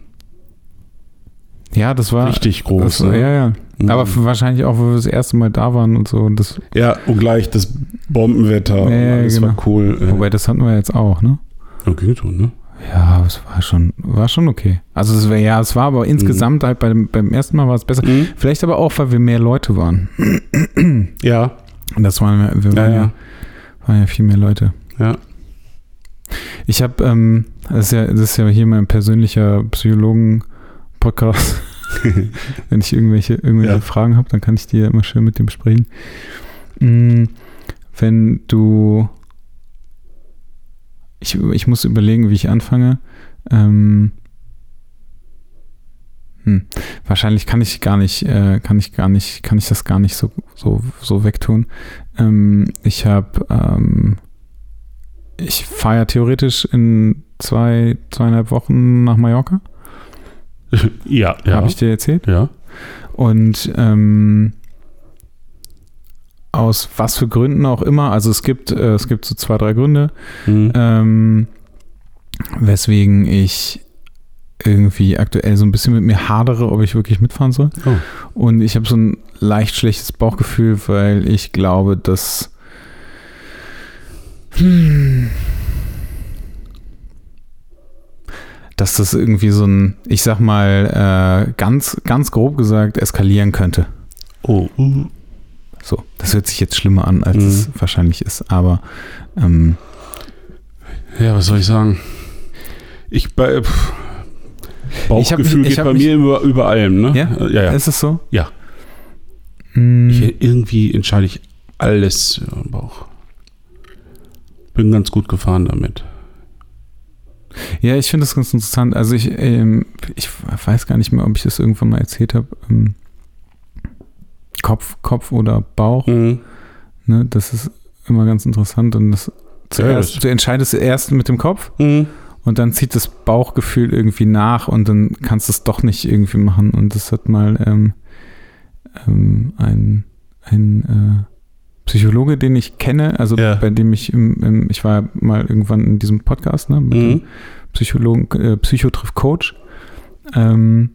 Ja, das war richtig groß. Das, ne? Ja, ja. Mhm. Aber wahrscheinlich auch, wo wir das erste Mal da waren und so. Und das, Ja, und gleich das Bombenwetter. Ja, ja, das genau. war cool. Äh, wobei, das hatten wir jetzt auch, ne? ging so, ne? Ja, es war schon, war schon okay. Also es war, ja, es war aber insgesamt halt beim, beim ersten Mal war es besser. Mhm. Vielleicht aber auch, weil wir mehr Leute waren. <clears throat> Ja, Und das waren wir, wir ja, waren, ja, ja. waren ja viel mehr Leute. ja. Ich habe, ähm, das ist ja, das ist ja hier mein persönlicher Psychologen-Podcast. <laughs> Wenn ich irgendwelche, irgendwelche Ja. Fragen habe, dann kann ich die ja immer schön mit dem besprechen. Mm, Wenn du, ich, ich muss überlegen, wie ich anfange. Ähm, hm, wahrscheinlich kann ich gar nicht, äh, kann ich gar nicht, kann ich das gar nicht so, so, so wegtun. Ähm, ich habe, ähm, ich fahre ja theoretisch in zwei, zweieinhalb Wochen nach Mallorca. <laughs> ja, ja. Habe ich dir erzählt? ja. Und ähm, aus was für Gründen auch immer, also es gibt, äh, es gibt so zwei, drei Gründe, Mhm. ähm, weswegen ich irgendwie aktuell so ein bisschen mit mir hadere, ob ich wirklich mitfahren soll. Oh. Und ich habe so ein leicht schlechtes Bauchgefühl, weil ich glaube, dass hm, dass das irgendwie so ein, ich sag mal, äh, ganz, ganz grob gesagt, eskalieren könnte. Oh. uh. So, das hört sich jetzt schlimmer an, als Mhm. es wahrscheinlich ist, aber ähm, Ja, was soll ich sagen? Ich bei pff, Bauchgefühl mich- ich geht bei mich- mir über, über allem, ne? Ja? Ja, ja. ist es so? Ja. Hm, Ich, irgendwie entscheide ich alles im Bauch. Bin ganz gut gefahren damit. Ja, ich finde das ganz interessant. Also ich, ähm, ich weiß gar nicht mehr, ob ich das irgendwann mal erzählt habe. Ähm, Kopf, Kopf oder Bauch, Mhm. ne? Das ist immer ganz interessant. Und das zuerst, du entscheidest erst mit dem Kopf Mhm. und dann zieht das Bauchgefühl irgendwie nach und dann kannst du es doch nicht irgendwie machen. Und das hat mal ähm, ähm, ein, ein äh, Psychologe, den ich kenne, also Ja. bei dem ich im, im, ich war mal irgendwann in diesem Podcast, ne, mit dem Mhm. Psychologen, äh, Psychotriff Coach. Ähm,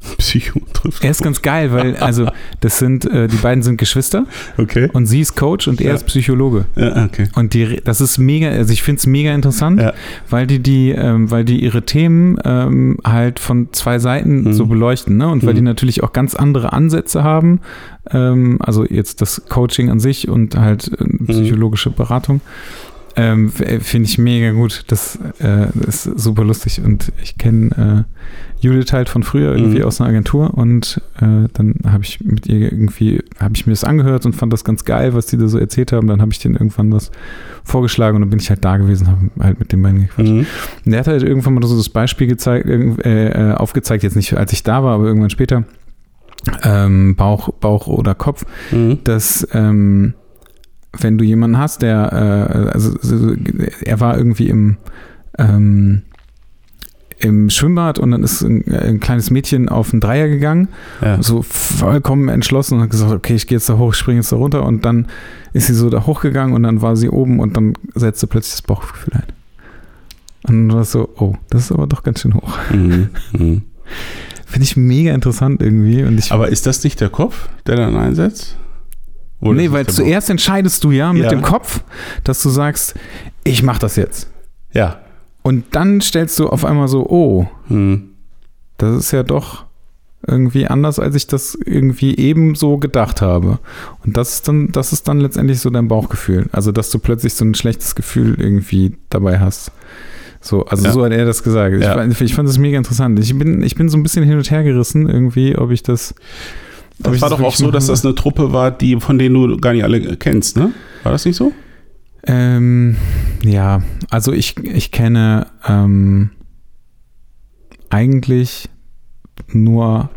<laughs> Psycho trifft. er ist ganz geil, weil, <laughs> also, das sind, äh, die beiden sind Geschwister Okay. und sie ist Coach und er Ja. ist Psychologe. Ja, okay. Und die, das ist mega, also ich finde es mega interessant, Ja. weil die die, ähm, weil die ihre Themen ähm, halt von zwei Seiten Mhm. so beleuchten, ne? Und weil Mhm. die natürlich auch ganz andere Ansätze haben, ähm, also jetzt das Coaching an sich und halt äh, Mhm. psychologische Beratung. Ähm, f- Finde ich mega gut. Das äh, ist super lustig. Und ich kenne äh, Judith halt von früher irgendwie Mhm. aus einer Agentur und äh, dann habe ich mit ihr irgendwie, habe ich mir das angehört und fand das ganz geil, was die da so erzählt haben. Dann habe ich denen irgendwann was vorgeschlagen und dann bin ich halt da gewesen, habe halt mit den beiden gequatscht. Mhm. Und der hat halt irgendwann mal so das Beispiel gezeigt, äh, äh, aufgezeigt, jetzt nicht als ich da war, aber irgendwann später, ähm, Bauch, Bauch oder Kopf, Mhm. dass ähm, wenn du jemanden hast, der, äh, also so- er war irgendwie im, ähm, im Schwimmbad und dann ist ein, ein kleines Mädchen auf einen Dreier gegangen, Ja. so vollkommen entschlossen und hat gesagt, okay, ich gehe jetzt da hoch, ich springe jetzt da runter und dann ist sie so da hochgegangen und dann war sie oben und dann setzte plötzlich das Bauchgefühl ein. Und dann war es so, oh, das ist aber doch ganz schön hoch. Mhm. Mhm. <laughs> Finde ich mega interessant irgendwie. Und ich, Aber ist das nicht der Kopf, der dann einsetzt? Oder nee, weil zuerst entscheidest du ja mit Ja. dem Kopf, dass du sagst, ich mach das jetzt. Ja. Und dann stellst du auf einmal so, oh, Mhm. das ist ja doch irgendwie anders, als ich das irgendwie eben so gedacht habe. Und das ist dann, das ist dann letztendlich so dein Bauchgefühl. Also, dass du plötzlich so ein schlechtes Gefühl irgendwie dabei hast. So, also Ja. so hat er das gesagt. Ich, Ja. fand- ich fand das mega interessant. Ich bin, ich bin so ein bisschen hin und her gerissen, irgendwie, ob ich das. Das ich war doch auch so, dass das eine Truppe war, die von denen du gar nicht alle kennst, ne? War das nicht so? Ähm, ja, also ich, ich kenne ähm, eigentlich nur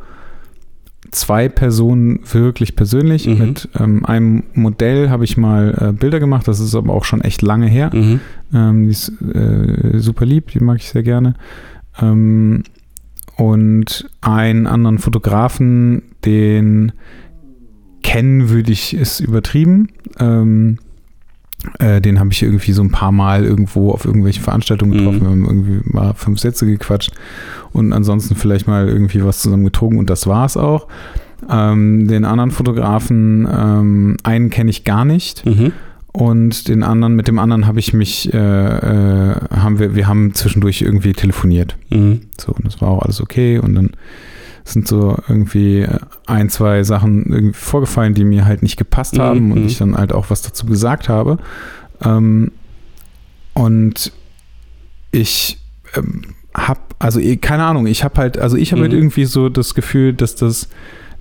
zwei Personen wirklich persönlich. Mhm. Mit ähm, einem Modell habe ich mal äh, Bilder gemacht, das ist aber auch schon echt lange her. Mhm. Ähm, die ist äh, super lieb, die mag ich sehr gerne. Ähm, und einen anderen Fotografen, den kennen würde ich, ist übertrieben. Ähm, Äh, den habe ich irgendwie so ein paar Mal irgendwo auf irgendwelche Veranstaltungen getroffen. Mhm. Wir haben irgendwie mal fünf Sätze gequatscht und ansonsten vielleicht mal irgendwie was zusammen getrunken und das war's auch. Ähm, den anderen Fotografen, ähm, einen kenne ich gar nicht. Mhm. Und den anderen, mit dem anderen habe ich mich, äh, äh, haben wir, wir haben zwischendurch irgendwie telefoniert. Mhm. So, und das war auch alles okay. Und dann sind so irgendwie ein, zwei Sachen irgendwie vorgefallen, die mir halt nicht gepasst Mhm, haben und mhm. ich dann halt auch was dazu gesagt habe. Ähm, und ich ähm, habe, also eh, keine Ahnung, ich habe halt, also ich habe halt Mhm. irgendwie so das Gefühl, dass das,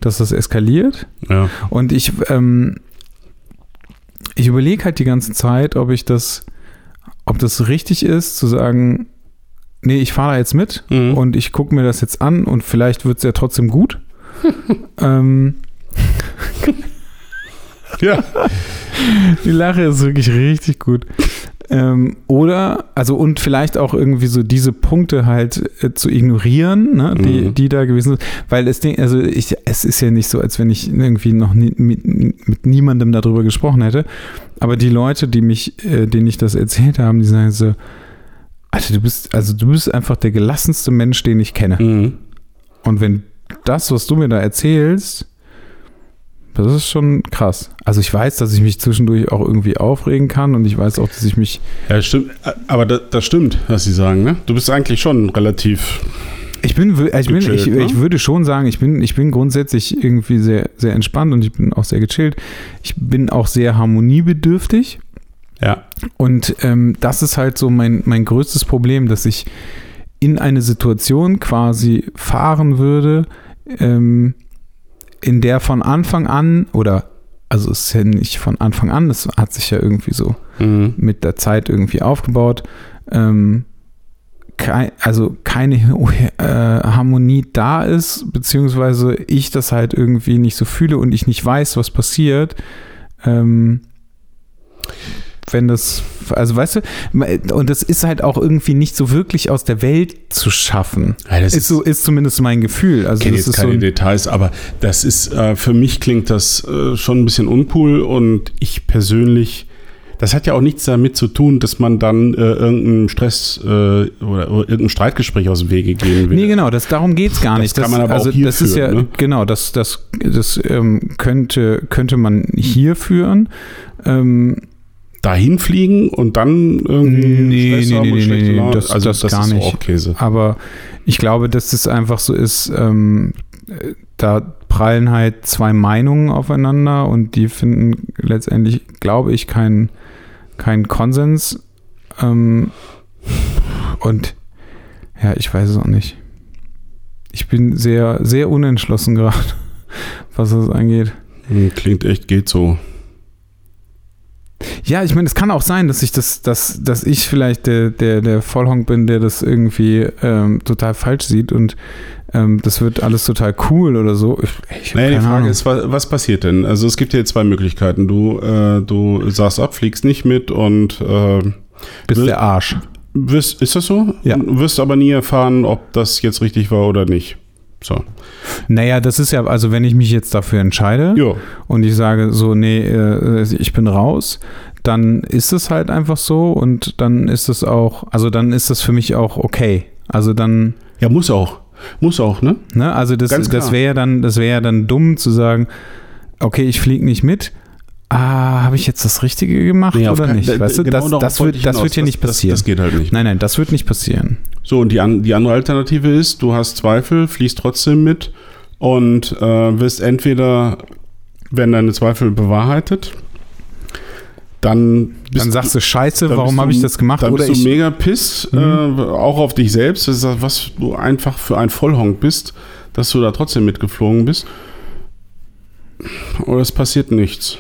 dass das eskaliert. Ja. Und ich, ähm, ich überlege halt die ganze Zeit, ob ich das, ob das richtig ist, zu sagen, nee, ich fahre da jetzt mit Mhm. und ich gucke mir das jetzt an und vielleicht wird es ja trotzdem gut. <laughs> ähm, ja. <laughs> die Lache ist wirklich richtig gut. Ähm, oder, also und vielleicht auch irgendwie so diese Punkte halt äh, zu ignorieren, ne, die, Mhm. die da gewesen sind. Weil es, Ding- also ich, es ist ja nicht so, als wenn ich irgendwie noch nie, mit, mit niemandem darüber gesprochen hätte. Aber die Leute, die mich, äh, denen ich das erzählt habe, die sagen so, Alter, du bist, also du bist einfach der gelassenste Mensch, den ich kenne. Mhm. Und wenn das, was du mir da erzählst, das ist schon krass. Also ich weiß, dass ich mich zwischendurch auch irgendwie aufregen kann und ich weiß auch, dass ich mich. Ja, stimmt. Aber das, das stimmt, was Sie sagen, ne? Du bist eigentlich schon relativ. Ich bin, ich, bin ich, ne? ich würde schon sagen, ich bin, ich bin grundsätzlich irgendwie sehr, sehr entspannt und ich bin auch sehr gechillt. Ich bin auch sehr harmoniebedürftig. Ja. Und ähm, das ist halt so mein, mein größtes Problem, dass ich in eine Situation quasi fahren würde, ähm, in der von Anfang an, oder also es ist ja nicht von Anfang an, das hat sich ja irgendwie so Mhm. mit der Zeit irgendwie aufgebaut, ähm, kei, also keine <laughs> äh, Harmonie da ist, beziehungsweise ich das halt irgendwie nicht so fühle und ich nicht weiß, was passiert. Ähm, wenn das, also weißt du, und das ist halt auch irgendwie nicht so wirklich aus der Welt zu schaffen. Ja, das Ist so, ist zumindest mein Gefühl. Also Ich kenne das jetzt ist so keine ein, Details, aber das ist, äh, für mich klingt das äh, schon ein bisschen uncool und ich persönlich, das hat ja auch nichts damit zu tun, dass man dann äh, irgendeinen Stress äh, oder, oder irgendein Streitgespräch aus dem Wege gehen will. Nee, genau, das, darum geht es gar Das nicht. kann man aber auch also, hier das ist ja, führen, ne? genau, das, das, das ähm, könnte, könnte man hier führen. Ähm, Dahin fliegen und dann irgendwie Nee, nee, nee, nee, nee, Laune. das- also das gar ist nicht. Käse. aber ich glaube, dass es einfach so ist, ähm, äh, da prallen halt zwei Meinungen aufeinander und die finden letztendlich, glaube ich, keinen keinen Konsens. Ähm, und ja, ich weiß es auch nicht. Ich bin sehr, sehr unentschlossen <laughs> gerade, was das angeht. Hm, Klingt echt, geht so. Ja, ich meine, es kann auch sein, dass ich das, dass, dass ich vielleicht der, der, der Vollhonk bin, der das irgendwie ähm, total falsch sieht und ähm, das wird alles total cool oder so. Ich, ich Naja, die Frage Ahnung. ist, was, was passiert denn? Also es gibt ja zwei Möglichkeiten. Du, äh, du sagst ab, fliegst nicht mit und äh, bist will- der Arsch. wirst, ist das so? Ja. Wirst aber nie erfahren, ob das jetzt richtig war oder nicht. So. Naja, das ist ja, also wenn ich mich jetzt dafür entscheide Jo. und ich sage so, nee, äh, ich bin raus, dann ist es halt einfach so und dann ist es auch, also dann ist das für mich auch okay. Also dann, Ja, muss auch. Muss auch, ne? Ne? Also das, das wäre ja dann, das wäre ja dann dumm zu sagen, okay, ich fliege nicht mit. Ah, habe ich jetzt das Richtige gemacht Nee, oder kein- nicht? Weißt du, genau das, das wird, das wird hier nicht Das, passieren. das geht halt nicht. nein, nein, das wird nicht passieren. So, und die, an, die andere Alternative ist, du hast Zweifel, fliegst trotzdem mit und äh, wirst entweder, wenn deine Zweifel bewahrheitet, dann bist Dann sagst du Scheiße, warum habe ich das gemacht? Dann Oder bist du ich, Mhm. mega piss, äh, auch auf dich selbst, was du einfach für ein Vollhonk bist, dass du da trotzdem mitgeflogen bist. Oder es passiert nichts.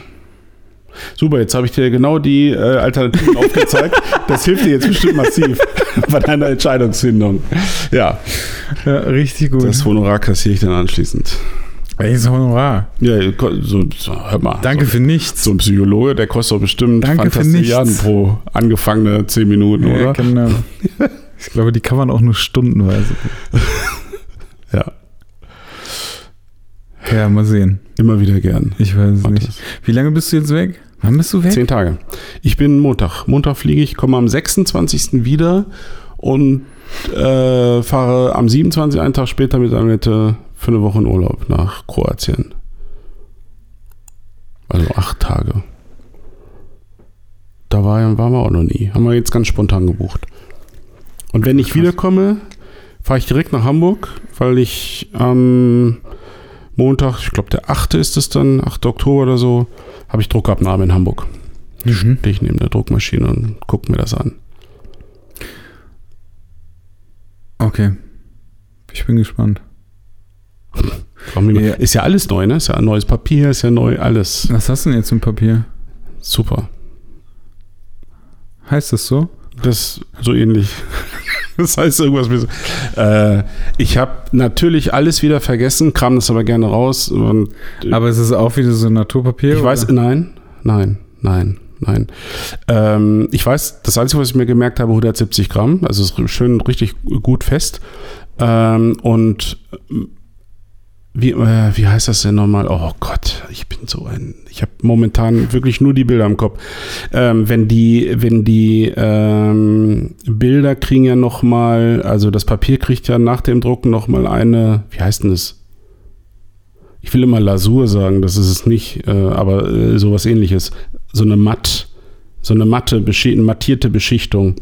Super, jetzt habe ich dir genau die äh, Alternativen aufgezeigt. Das hilft dir jetzt bestimmt massiv <laughs> bei deiner Entscheidungsfindung. Ja, ja, richtig gut. das Honorar kassiere ich dann anschließend. Welches Honorar? Ja, so, so, hör mal. Danke so, für nichts. So ein Psychologe, der kostet doch bestimmt Danke Fantastilliarden pro angefangene 10 Minuten, Ja, oder? genau. <laughs> Ich glaube, die kann man auch nur stundenweise. Ja, Ja, mal sehen. immer wieder gern. Ich weiß es nicht. Wie lange bist du jetzt weg? Wann bist du weg? Zehn Tage. Ich bin Montag. Montag fliege ich, komme am 26. wieder und äh, fahre am 27. einen Tag später mit Annette für eine Woche in Urlaub nach Kroatien. Also acht Tage. Da war, waren wir auch noch nie. Haben wir jetzt ganz spontan gebucht. Und wenn ich Krass. wiederkomme, fahre ich direkt nach Hamburg, weil ich am Montag, ich glaube der 8. ist es dann, 8. Oktober oder so, habe ich Druckabnahme in Hamburg. Mhm. Stehe ich neben der Druckmaschine und gucke mir das an. Okay. Ich bin gespannt. Ja. Ist ja alles neu, ne? Ist ja ein neues Papier, ist ja neu, alles. Was hast du denn jetzt im Papier? Super. Heißt das so? Das so ähnlich. Das heißt irgendwas so. Äh, ich habe natürlich alles wieder vergessen, kram das aber gerne raus. Und Aber es ist auch wieder so Naturpapier? ich weiß, oder? nein, nein, nein, nein. Ähm, ich weiß, das Einzige, was ich mir gemerkt habe, 170 Gramm, also ist schön richtig gut fest. Ähm, und wie, äh, wie heißt das denn nochmal? Oh Gott, ich bin so ein. Ich habe momentan wirklich nur die Bilder im Kopf. Ähm, wenn die, wenn die ähm, Bilder kriegen ja nochmal, also das Papier kriegt ja nach dem Drucken nochmal eine, wie heißt denn das? Ich will immer Lasur sagen, das ist es nicht, äh, aber äh, sowas ähnliches. So eine matt, so eine matte, mattierte Beschichtung.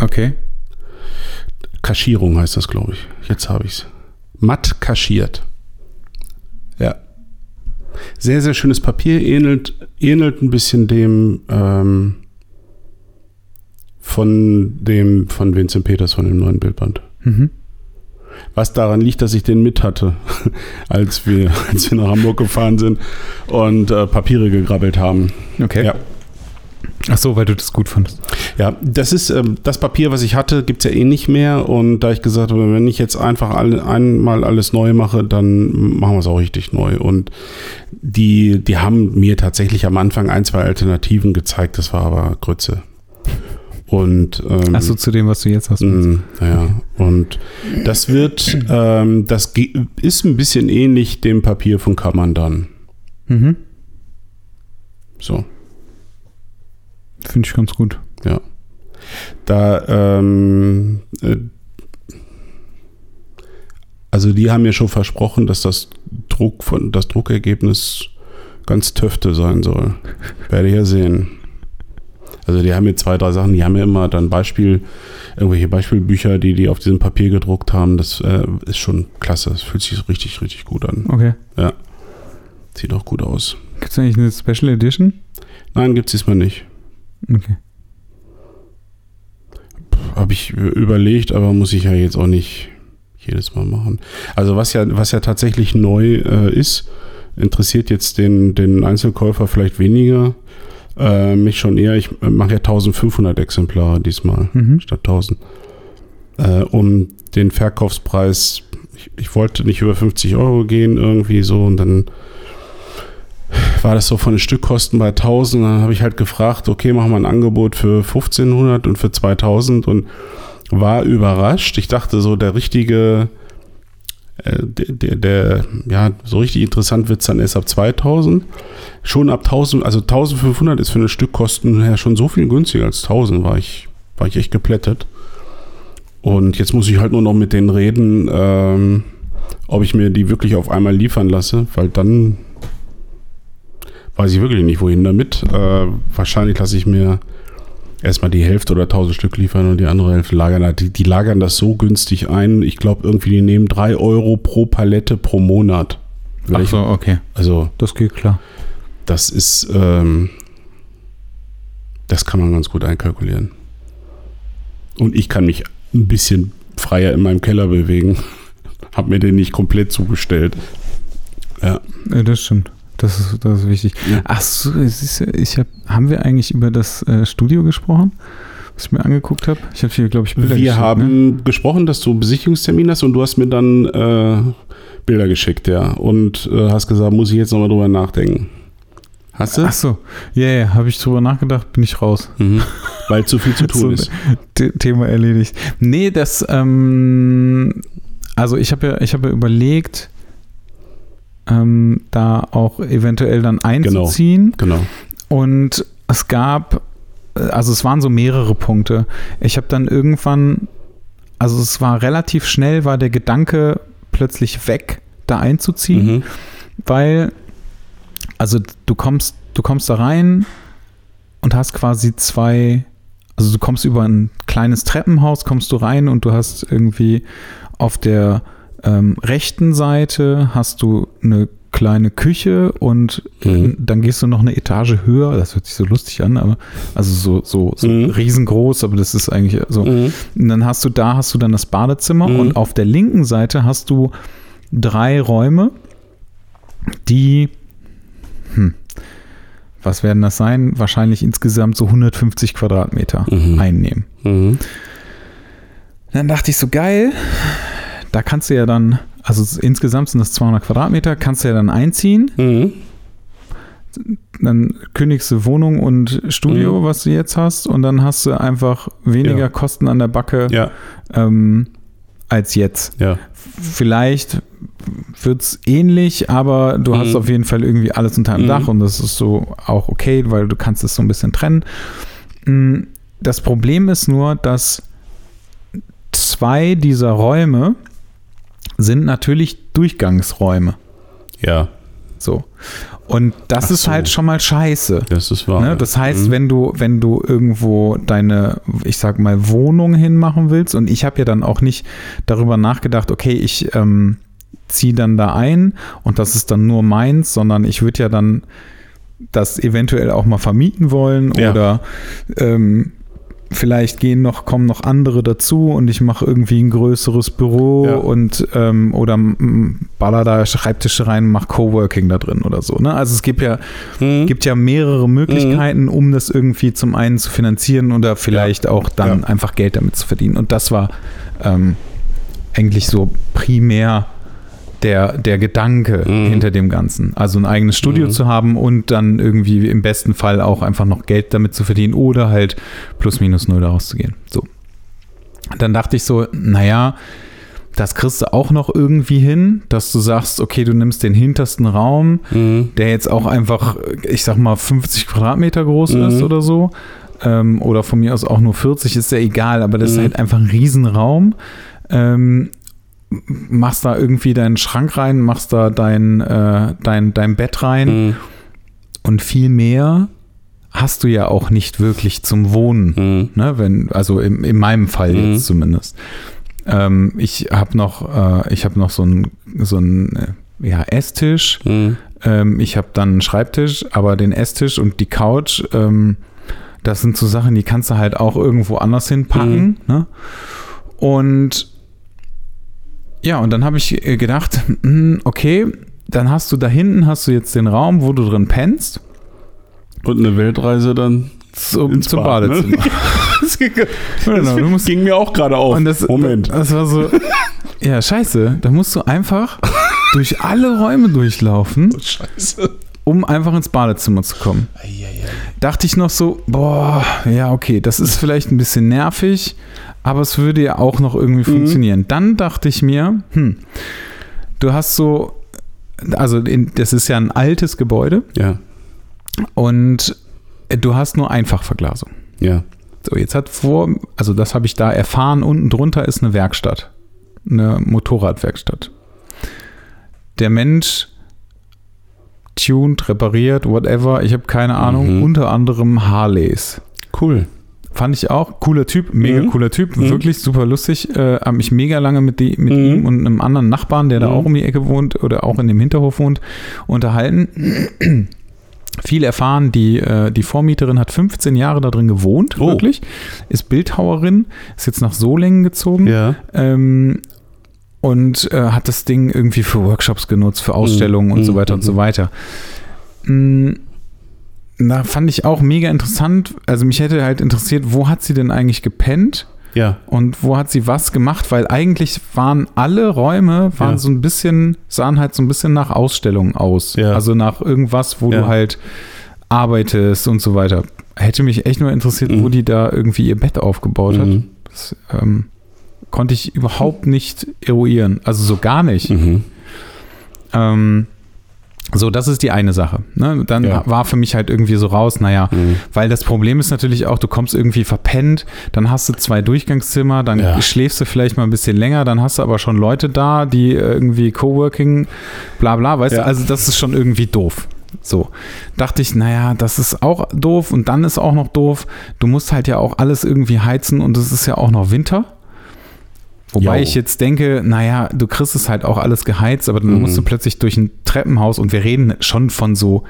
Okay. Kaschierung heißt das, glaube ich. Jetzt habe ich es. Matt kaschiert. Ja. Sehr, sehr schönes Papier, ähnelt, ähnelt ein bisschen dem ähm, von dem von Vincent Peters von dem neuen Bildband. Mhm. Was daran liegt, dass ich den mit hatte, <laughs> als wir, als wir nach Hamburg gefahren sind und äh, Papiere gegrabbelt haben. Okay. Ja. Ach so, weil du das gut fandest. Ja, das ist ähm, das Papier, was ich hatte, gibt es ja eh nicht mehr. Und da ich gesagt habe, wenn ich jetzt einfach alle, einmal alles neu mache, dann machen wir es auch richtig neu. Und die, die haben mir tatsächlich am Anfang ein, zwei Alternativen gezeigt. Das war aber Grütze. Und ähm, Ach so, zu dem, was du jetzt hast. Mm, ja, und das wird, ähm, das ist ein bisschen ähnlich dem Papier von Kammern dann. Mhm. So, Finde ich ganz gut. ja. Da, ähm, äh, also die haben mir schon versprochen, dass das Druck von, das Druckergebnis ganz töfte sein soll. <laughs> Werde ich ja sehen. Also die haben mir zwei, drei Sachen, die haben mir immer dann Beispiel, irgendwelche Beispielbücher, die die auf diesem Papier gedruckt haben. Das äh, ist schon klasse. Das fühlt sich richtig, richtig gut an. Okay. Ja. Sieht auch gut aus. Gibt es eigentlich eine Special Edition? Nein, gibt es diesmal nicht. Okay. Habe ich überlegt, aber muss ich ja jetzt auch nicht jedes Mal machen. Also was ja, was ja tatsächlich neu äh, ist, interessiert jetzt den, den Einzelkäufer vielleicht weniger. Äh, mich schon eher. Ich mache ja 1500 Exemplare diesmal Mhm. statt 1000. Äh, um den Verkaufspreis, ich, ich wollte nicht über 50 Euro gehen irgendwie so und dann war das so von den Stückkosten bei 1000. Dann habe ich halt gefragt, okay, machen wir ein Angebot für 1500 und für 2000 und war überrascht. Ich dachte so, der richtige, äh, der, der, der, ja, so richtig interessant wird es dann erst ab 2000. Schon ab 1000, also 1500 ist für eine Stückkosten her schon so viel günstiger als 1000, war ich, war ich echt geplättet. Und jetzt muss ich halt nur noch mit denen reden, ähm, ob ich mir die wirklich auf einmal liefern lasse, weil dann weiß ich wirklich nicht, wohin damit. Äh, wahrscheinlich lasse ich mir erstmal die Hälfte oder 1000 Stück liefern und die andere Hälfte lagern. Die, die lagern das so günstig ein. Ich glaube, irgendwie, die nehmen 3 Euro pro Palette pro Monat. Ach so, okay. Also, Das geht klar. das ist, ähm, das kann man ganz gut einkalkulieren. Und ich kann mich ein bisschen freier in meinem Keller bewegen. <laughs> Hab mir den nicht komplett zugestellt. Ja. Ja, das stimmt. Das ist, das ist wichtig. Ja. Ach so, ja- ich hab, haben wir eigentlich über das äh, Studio gesprochen, was ich mir angeguckt habe? Ich habe hier, glaube ich, Bilder Wir Ne? haben gesprochen, dass du Besichtigungstermin hast und du hast mir dann äh, Bilder geschickt, ja. Und äh, hast gesagt, muss ich jetzt nochmal drüber nachdenken. Hast du? Ach so, ja, ja, habe ich drüber nachgedacht, bin ich raus. Mhm. Weil zu viel zu <laughs> tun So, ist. The Thema erledigt. Nee, das, ähm, also ich habe ja, ich habe ja überlegt, ähm, da auch eventuell dann einzuziehen. Genau. Und es gab, äh, also es waren so mehrere Punkte. Ich habe dann irgendwann, also es war relativ schnell, war der Gedanke plötzlich weg, da einzuziehen, Mhm. weil, also du kommst, du kommst da rein und hast quasi zwei, also du kommst über ein kleines Treppenhaus, kommst du rein und du hast irgendwie auf der ähm, rechten Seite hast du eine kleine Küche und Mhm. dann gehst du noch eine Etage höher. Das hört sich so lustig an, aber also so, so, so Mhm. riesengroß, aber das ist eigentlich so. Mhm. Und dann hast du da hast du dann das Badezimmer Mhm. und auf der linken Seite hast du drei Räume, die hm, was werden das sein? Wahrscheinlich insgesamt so 150 Quadratmeter Mhm. einnehmen. Mhm. Dann dachte ich so, geil, da kannst du ja dann, also insgesamt sind das 200 Quadratmeter, kannst du ja dann einziehen, Mhm. dann kündigst du Wohnung und Studio, was du jetzt hast, und dann hast du einfach weniger Ja. Kosten an der Backe Ja, ähm, als jetzt. ja. Vielleicht wird es ähnlich, aber du hast Mhm. auf jeden Fall irgendwie alles unter einem Mhm. Dach und das ist so auch okay, weil du kannst es so ein bisschen trennen. Mm, Das Problem ist nur, dass zwei dieser Räume sind natürlich Durchgangsräume. Ja, So. Und das Ach ist so. halt schon mal scheiße. das ist wahr. Ne? Das heißt, Mhm. wenn du, wenn du irgendwo deine, ich sag mal, Wohnung hinmachen willst, und ich habe ja dann auch nicht darüber nachgedacht, okay, ich ähm, ziehe dann da ein und das ist dann nur meins, sondern ich würde ja dann das eventuell auch mal vermieten wollen Ja. oder ähm, vielleicht gehen noch, kommen noch andere dazu und ich mache irgendwie ein größeres Büro Ja. und ähm, oder baller da Schreibtische rein, mach Coworking da drin oder so. Ne? Also es gibt ja Mhm. gibt ja mehrere Möglichkeiten, um das irgendwie zum einen zu finanzieren oder vielleicht auch dann Ja. einfach Geld damit zu verdienen. Und das war ähm, eigentlich so primär der, der Gedanke Mhm. hinter dem Ganzen. Also ein eigenes Studio Mhm. zu haben und dann irgendwie im besten Fall auch einfach noch Geld damit zu verdienen oder halt plus minus null daraus zu gehen. So. Dann dachte ich so, naja, das kriegst du auch noch irgendwie hin, dass du sagst, okay, du nimmst den hintersten Raum, Mhm. der jetzt auch einfach, ich sag mal, 50 Quadratmeter groß Mhm. ist oder so. Ähm, oder von mir aus auch nur 40, ist ja egal, aber das ist Mhm. halt einfach ein Riesenraum. Ähm, machst da irgendwie deinen Schrank rein, machst da dein, äh, dein, dein Bett rein Mhm. und viel mehr hast du ja auch nicht wirklich zum Wohnen. Mhm. Ne, wenn, also in, in meinem Fall Mhm. jetzt zumindest. Ähm, ich habe noch, äh, ich habe noch so einen so äh, ja, Esstisch. Mhm. Ähm, ich habe dann einen Schreibtisch, aber den Esstisch und die Couch, ähm, das sind so Sachen, die kannst du halt auch irgendwo anders hinpacken. Ne? Und ja, und dann habe ich äh, gedacht, hm, okay, dann hast du da hinten hast du jetzt den Raum, wo du drin pennst, Und eine Weltreise dann zum, ins zum Bad, ne? Badezimmer. <laughs> das ging, Genau, musst- ging mir auch gerade auf. Das, Moment. Das war so, ja, scheiße. Da musst du einfach durch alle Räume durchlaufen, <laughs> Scheiße. um einfach ins Badezimmer zu kommen. Dachte ich noch so, boah, ja, okay, das ist vielleicht ein bisschen nervig, aber es würde ja auch noch irgendwie Mhm. funktionieren. Dann dachte ich mir, hm, du hast so, also in, das ist ja ein altes Gebäude Ja, und du hast nur Einfachverglasung. ja. So, jetzt hat vor, also das habe ich da erfahren, unten drunter ist eine Werkstatt, eine Motorradwerkstatt. Der Mensch tuned, repariert, whatever, ich habe keine Ahnung, Mhm. unter anderem Harleys. Cool. Fand ich auch, cooler Typ, mega Mhm. cooler Typ, Mhm. wirklich super lustig. Äh, habe mich mega lange mit, die, mit Mhm. ihm und einem anderen Nachbarn, der da Mhm. auch um die Ecke wohnt oder auch in dem Hinterhof wohnt, unterhalten. <clears throat> Viel erfahren, die, äh, die Vormieterin hat 15 Jahre da drin gewohnt, Oh. wirklich. Ist Bildhauerin, ist jetzt nach Solingen gezogen Ja. ähm, und äh, hat das Ding irgendwie für Workshops genutzt, für Ausstellungen und Mhm. so weiter und so Mhm. weiter. Mm, Da fand ich auch mega interessant. Also mich hätte halt interessiert, wo hat sie denn eigentlich gepennt Ja. und wo hat sie was gemacht? Weil eigentlich waren alle Räume waren Ja. so ein bisschen sahen halt so ein bisschen nach Ausstellungen aus. Ja. Also nach irgendwas, wo Ja. du halt arbeitest und so weiter. Hätte mich echt nur interessiert, wo Mhm. die da irgendwie ihr Bett aufgebaut hat. Mhm. Das ähm, konnte ich überhaupt nicht eruieren. Also so gar nicht. Mhm. Ähm, So, das ist die eine Sache. Ne? Dann Ja. war für mich halt irgendwie so raus, naja, weil das Problem ist natürlich auch, du kommst irgendwie verpennt, dann hast du zwei Durchgangszimmer, dann Ja. schläfst du vielleicht mal ein bisschen länger, dann hast du aber schon Leute da, die irgendwie Coworking, bla bla, weißt Ja. du, also das ist schon irgendwie doof. So, dachte ich, naja, das ist auch doof und dann ist auch noch doof, du musst halt ja auch alles irgendwie heizen und es ist ja auch noch Winter. Wobei Jo. ich jetzt denke, naja, du kriegst es halt auch alles geheizt, aber dann Mhm. musst du plötzlich durch ein Treppenhaus und wir reden schon von so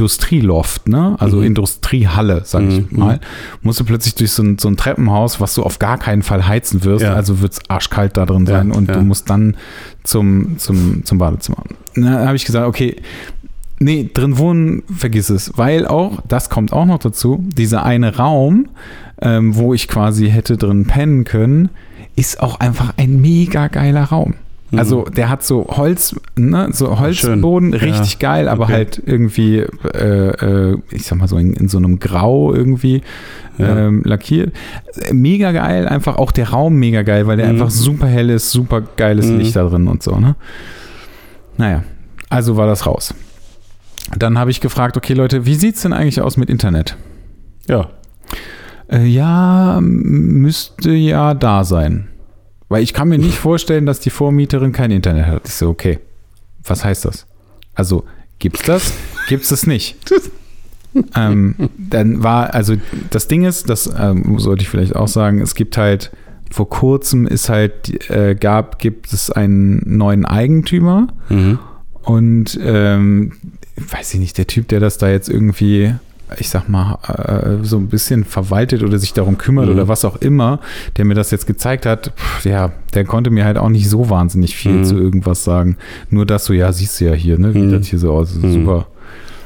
Industrieloft, ne? Also Mhm. Industriehalle, sag ich Mhm. mal. Musst du plötzlich durch so ein, so ein Treppenhaus, was du auf gar keinen Fall heizen wirst, Ja. also wird es arschkalt da drin Ja, sein und ja. du musst dann zum, zum, zum Badezimmer. Na, Da habe ich gesagt, okay, nee, drin wohnen, vergiss es, weil auch, das kommt auch noch dazu, dieser eine Raum, ähm, wo ich quasi hätte drin pennen können, ist auch einfach ein mega geiler Raum. Mhm. Also der hat so Holz, ne, so Holzboden, Schön. richtig Ja. geil, aber Okay. halt irgendwie, äh, äh, ich sag mal so in, in so einem Grau irgendwie Ja. ähm, lackiert. Mega geil, einfach auch der Raum mega geil, weil der Mhm. einfach super hell ist, super geiles Mhm. Licht da drin und so, ne? Naja, also war das raus. Dann habe ich gefragt, okay Leute, wie sieht's denn eigentlich aus mit Internet? Ja. Äh, ja, müsste ja da sein. Weil ich kann mir nicht vorstellen, dass die Vormieterin kein Internet hat. Ich so, okay, was heißt das? Also, gibt's das? Gibt's es nicht? <laughs> ähm, dann war, also das Ding ist, das ähm, sollte ich vielleicht auch sagen, es gibt halt, vor kurzem ist halt, äh, gab, gibt es einen neuen Eigentümer Mhm. und ähm, weiß ich nicht, der Typ, der das da jetzt irgendwie, ich sag mal, äh, so ein bisschen verwaltet oder sich darum kümmert Mhm. oder was auch immer, der mir das jetzt gezeigt hat, pff, ja, der konnte mir halt auch nicht so wahnsinnig viel Mhm. zu irgendwas sagen. Nur das so, ja, siehst du ja hier, ne, wie Mhm. das hier so aussieht. Mhm. Super,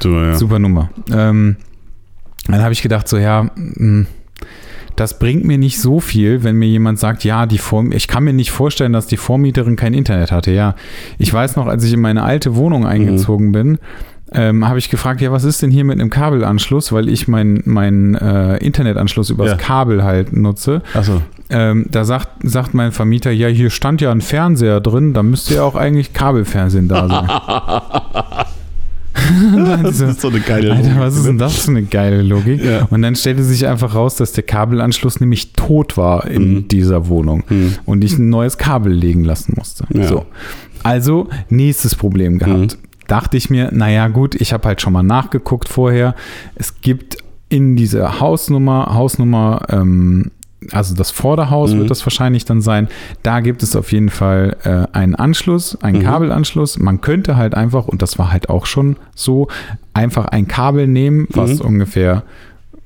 So, ja. super Nummer. Ähm, dann habe ich gedacht, so, ja, mh, das bringt mir nicht so viel, wenn mir jemand sagt, ja, die Vorm ich kann mir nicht vorstellen, dass die Vormieterin kein Internet hatte. Ja, ich weiß noch, als ich in meine alte Wohnung eingezogen bin, ähm, habe ich gefragt, ja, was ist denn hier mit einem Kabelanschluss, weil ich meinen mein, äh, Internetanschluss übers Ja. Kabel halt nutze. Achso. Ähm, da sagt, sagt mein Vermieter, ja, hier stand ja ein Fernseher drin, da müsste ja auch eigentlich Kabelfernsehen da sein. <laughs> <laughs> Das so, ist so eine geile Alter, Logik, was ist ne? denn das für eine geile Logik? Ja. Und dann stellte sich einfach raus, dass der Kabelanschluss nämlich tot war in Mhm. dieser Wohnung Mhm. und ich ein neues Kabel legen lassen musste. Ja. So. Also, nächstes Problem gehabt. Dachte ich mir, naja, gut, ich habe halt schon mal nachgeguckt vorher. Es gibt in dieser Hausnummer, Hausnummer, ähm, also das Vorderhaus Mhm. wird das wahrscheinlich dann sein. Da gibt es auf jeden Fall äh, einen Anschluss, einen Mhm. Kabelanschluss. Man könnte halt einfach, und das war halt auch schon so, einfach ein Kabel nehmen, was Mhm. ungefähr,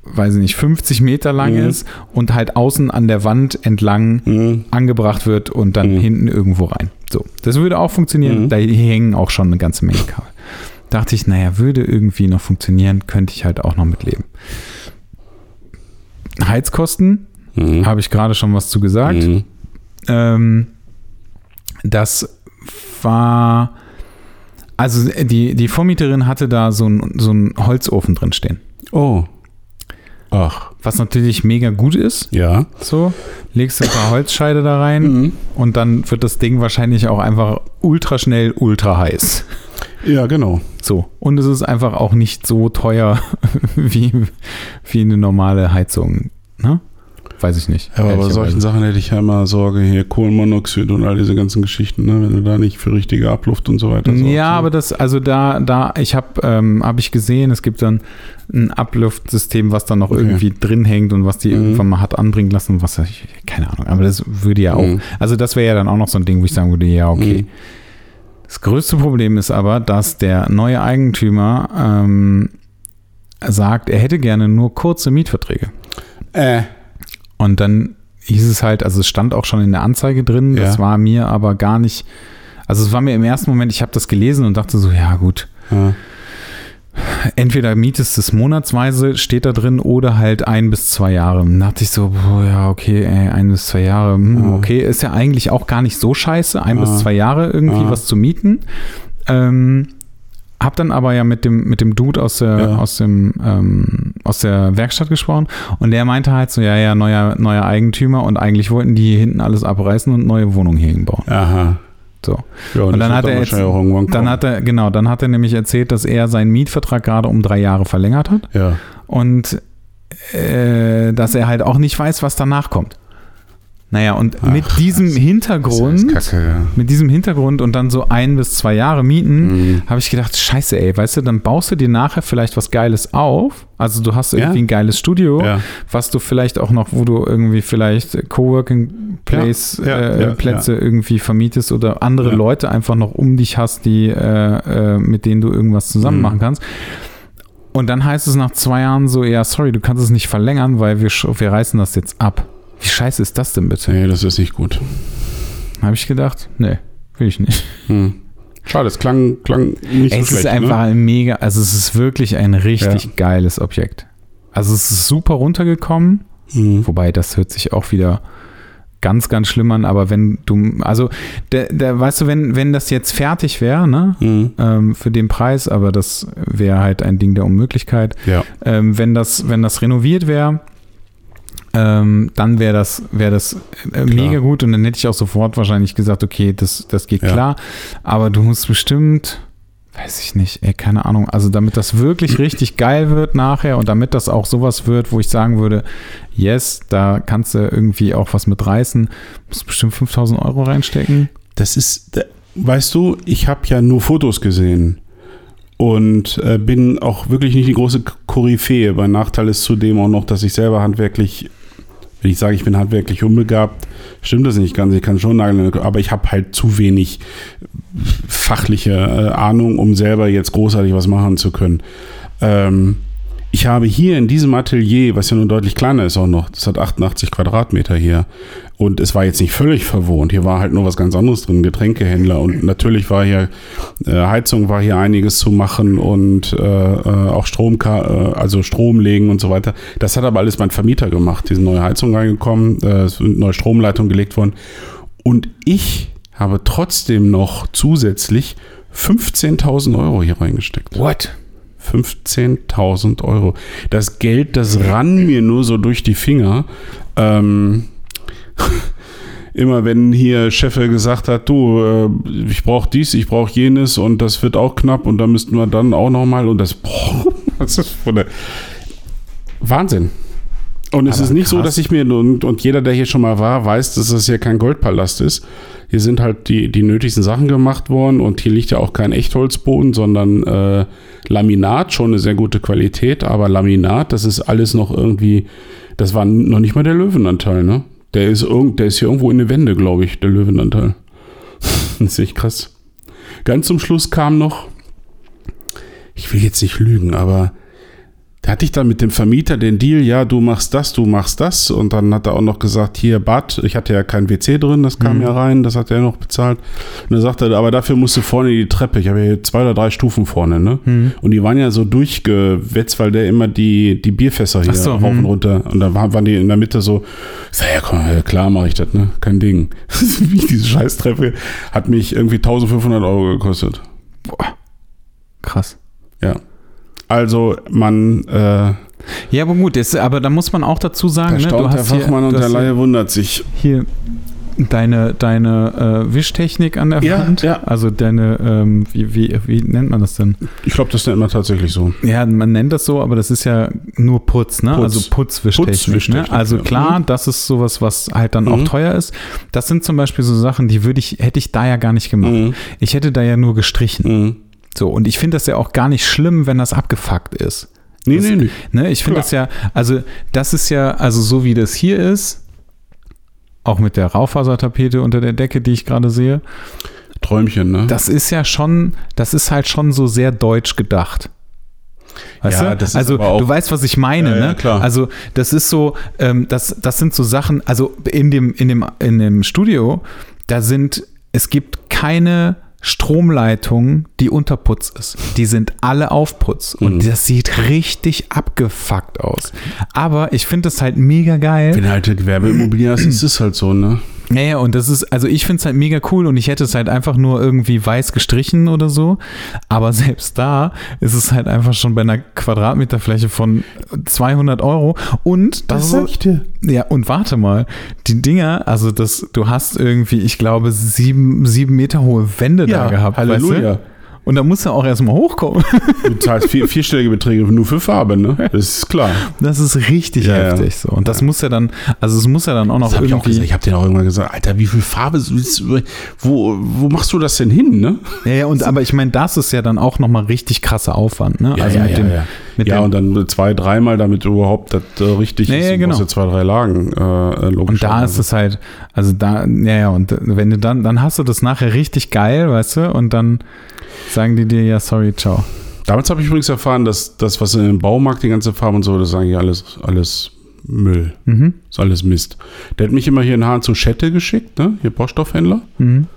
weiß ich nicht, 50 Meter lang Mhm. ist und halt außen an der Wand entlang Mhm. angebracht wird und dann Mhm. hinten irgendwo rein. So, das würde auch funktionieren. Mhm. Da hängen auch schon eine ganze Menge Kabel. Dachte ich, naja, würde irgendwie noch funktionieren, könnte ich halt auch noch mitleben. Heizkosten, Mhm. habe ich gerade schon was zu gesagt. Mhm. Ähm, das war, also die, die Vormieterin hatte da so einen so einen Holzofen drin stehen. Oh. Ach. Was natürlich mega gut ist. Ja. So, legst du ein paar Holzscheide da rein Mhm. und dann wird das Ding wahrscheinlich auch einfach ultra schnell, ultra heiß. Ja, genau. So. Und es ist einfach auch nicht so teuer <laughs> wie, wie eine normale Heizung. Ne? Weiß ich nicht. Ja, aber bei solchen Sachen hätte ich ja immer Sorge, hier Kohlenmonoxid und all diese ganzen Geschichten, ne? wenn du da nicht für richtige Abluft und so weiter sorgst, Ja, ne? aber das, also da, da, ich habe, ähm, habe ich gesehen, es gibt dann ein Abluftsystem, was dann noch Okay. irgendwie drin hängt und was die Mhm. irgendwann mal hat anbringen lassen, was ich, keine Ahnung, aber das würde ja auch, Mhm. also das wäre ja dann auch noch so ein Ding, wo ich sagen würde, ja, okay. Mhm. Das größte Problem ist aber, dass der neue Eigentümer ähm, sagt, er hätte gerne nur kurze Mietverträge. Äh. Und dann hieß es halt, also es stand auch schon in der Anzeige drin, das Ja. war mir aber gar nicht, also es war mir im ersten Moment, ich habe das gelesen und dachte so, ja gut, Ja. entweder mietest du es monatsweise, steht da drin, oder halt ein bis zwei Jahre. Dann dachte ich so, boah, ja, okay, ey, ein bis zwei Jahre, hm, Ja. okay, ist ja eigentlich auch gar nicht so scheiße, ein bis zwei Jahre irgendwie was zu mieten. Ähm, hab dann aber ja mit dem, mit dem Dude aus der, Ja. aus dem, ähm, aus der Werkstatt gesprochen und der meinte halt so, ja, ja, neuer, neuer Eigentümer und eigentlich wollten die hier hinten alles abreißen und neue Wohnungen hier hinbauen. Aha. So. Ja, Und das dann hat er jetzt, dann hat er, genau, dann hat er nämlich erzählt, dass er seinen Mietvertrag gerade um drei Jahre verlängert hat Ja. und äh, dass er halt auch nicht weiß, was danach kommt. Naja, und Ach, mit diesem das Hintergrund, Das Kacke, ja. mit diesem Hintergrund und dann so ein bis zwei Jahre mieten, Mhm. habe ich gedacht, scheiße, ey, weißt du, dann baust du dir nachher vielleicht was Geiles auf. Also du hast irgendwie Ja. ein geiles Studio, Ja. was du vielleicht auch noch, wo du irgendwie vielleicht Coworking Place äh, Plätze irgendwie vermietest oder andere. Leute einfach noch um dich hast, die äh, äh, mit denen du irgendwas zusammen Mhm. machen kannst. Und dann heißt es nach zwei Jahren so, ja, sorry, du kannst es nicht verlängern, weil wir, wir reißen das jetzt ab. Wie scheiße ist das denn bitte? Nee, das ist nicht gut. Habe ich gedacht, nee, will ich nicht. Hm. Schade, es klang, klang nicht so es schlecht. ist einfach ne? ein mega, also es ist wirklich ein richtig geiles Objekt. Also es ist super runtergekommen, Mhm. wobei das hört sich auch wieder ganz, ganz schlimm an, aber wenn du, also der, der, weißt du, wenn, wenn das jetzt fertig wäre, ne, Mhm. ähm, für den Preis, aber das wäre halt ein Ding der Unmöglichkeit, Ja. ähm, wenn, das, wenn das renoviert wäre, ähm, dann wäre das, wär das äh, mega gut und dann hätte ich auch sofort wahrscheinlich gesagt, okay, das, das geht Ja. klar. Aber du musst bestimmt, weiß ich nicht, ey, keine Ahnung, also damit das wirklich <clears throat> richtig geil wird nachher und damit das auch sowas wird, wo ich sagen würde, yes, da kannst du irgendwie auch was mit reißen, musst du bestimmt 5000 Euro reinstecken. Das ist, weißt du, ich habe ja nur Fotos gesehen und äh, bin auch wirklich nicht die große Koryphäe. Mein Nachteil ist zudem auch noch, dass ich selber handwerklich, wenn ich sage, ich bin handwerklich unbegabt, stimmt das nicht ganz. Ich kann schon nageln, aber ich habe halt zu wenig fachliche äh, Ahnung, um selber jetzt großartig was machen zu können. Ähm, ich habe hier in diesem Atelier, was ja nun deutlich kleiner ist auch noch, das hat 88 Quadratmeter hier. Und es war jetzt nicht völlig verwohnt. Hier war halt nur was ganz anderes drin, Getränkehändler. Und natürlich war hier, äh, Heizung war hier einiges zu machen und äh, äh, auch Strom, äh, also Strom legen und so weiter. Das hat aber alles mein Vermieter gemacht. Diese neue Heizung reingekommen, äh, es sind neue Stromleitungen gelegt worden. Und ich habe trotzdem noch zusätzlich 15.000 Euro hier reingesteckt. What? 15.000 Euro. Das Geld, das rann mir nur so durch die Finger. Ähm, <laughs> immer wenn hier Cheffe gesagt hat, du, äh, ich brauche dies, ich brauche jenes und das wird auch knapp und da müssten wir dann auch noch mal und das, boah, <laughs> das ist von der Wahnsinn. Und es Aber ist nicht so, krass. dass ich mir, und, und jeder, der hier schon mal war, weiß, dass das hier kein Goldpalast ist. Hier sind halt die, die nötigsten Sachen gemacht worden und hier liegt ja auch kein Echtholzboden, sondern äh, Laminat, schon eine sehr gute Qualität, aber Laminat, das ist alles noch irgendwie, das war noch nicht mal der Löwenanteil, ne? Der ist, irgend, der ist hier irgendwo in der Wände, glaube ich, der Löwenanteil. <laughs> das ist echt krass. Ganz zum Schluss kam noch, ich will jetzt nicht lügen, aber da hatte ich dann mit dem Vermieter den Deal, ja, du machst das, du machst das. Und dann hat er auch noch gesagt, hier Bad, ich hatte ja kein WC drin, das kam Mhm. ja rein, das hat er noch bezahlt. Und dann sagte er, aber dafür musst du vorne die Treppe. Ich habe ja hier zwei oder drei Stufen vorne, ne? Mhm. Und die waren ja so durchgewetzt, weil der immer die, die Bierfässer hier so, rauf mhm. und runter. Und da waren, die in der Mitte so, ich sag, ja, komm, klar mache ich das, ne? Kein Ding. <laughs> Wie diese Scheißtreppe hat mich irgendwie 1500 Euro gekostet. Krass. Ja. Also man, äh, Ja, aber gut, das, aber da muss man auch dazu sagen, da ne, staunt der Fachmann hier, und du der hast Laie wundert sich. hier deine, deine äh, Wischtechnik an der Ja, Wand. ja. Also deine, ähm, wie, wie, wie nennt man das denn? Ich glaube, das nennt man tatsächlich so. Ja, man nennt das so, aber das ist ja nur Putz, ne? Putz. Also Putzwischtechnik. Putzwischtechnik, ne? Also klar, das ist sowas, was halt dann auch Mhm. teuer ist. Das sind zum Beispiel so Sachen, die würde ich, hätte ich da ja gar nicht gemacht. Mhm. Ich hätte da ja nur gestrichen. So, und ich finde das ja auch gar nicht schlimm, wenn das abgefuckt ist. Nee, Das- nee, nee. Ne, ich finde das ja, also das ist ja, also so wie das hier ist, auch mit der Raufasertapete unter der Decke, die ich gerade sehe, Träumchen, ne? das ist ja schon, das ist halt schon so sehr deutsch gedacht. Weißt Ja, du? das ist also auch- du weißt, was ich meine, Ja, ja, ne? klar. Also das ist so, ähm, das, das sind so Sachen, also in dem, in dem, in dem Studio, da sind, es gibt keine Stromleitung, die unter Putz ist. Die sind alle auf Putz. Und Mhm. das sieht richtig abgefuckt aus. Aber ich finde das halt mega geil. Wenn halt eine Gewerbeimmobilie hast, ist es halt so, ne? Naja, und das ist, also ich finde es halt mega cool und ich hätte es halt einfach nur irgendwie weiß gestrichen oder so. Aber <laughs> selbst da ist es halt einfach schon bei einer Quadratmeterfläche von 200 Euro. Und das, ich dir. Ja, und warte mal, die Dinger, also das, du hast irgendwie, ich glaube, sieben, sieben Meter hohe Wände da gehabt. Halleluja. Weißt du? Und da musst du auch erstmal hochkommen. Du zahlst vier, vierstellige Beträge nur für Farbe, ne? Das ist klar. Das ist richtig Ja, ja. heftig so. Und das muss ja dann, also es muss ja dann auch noch Das ich auch irgendwie. gesagt. Ich habe dir auch irgendwann gesagt, Alter, wie viel Farbe, du- wo, wo machst du das denn hin, ne? ja, ja, und aber ich meine, das ist ja dann auch nochmal richtig krasser Aufwand, ne? also mit dem, ja. mit ja, und dann zwei, dreimal, damit überhaupt das äh, richtig Ja, ist. ja, Du genau. ja zwei, drei Lagen, äh, logisch. Und da ist es halt, also da, ja, ja, und wenn du dann, dann hast du das nachher richtig geil, weißt du, und dann sagen die dir, ja, sorry, ciao. Damals habe ich übrigens erfahren, dass das, was in dem Baumarkt, die ganze Farbe und so, das ist eigentlich alles, alles Müll. Mhm. ist alles Mist. Der hat mich immer hier in Hahn zu Schette geschickt, ne? Hier Baustoffhändler. Mhm.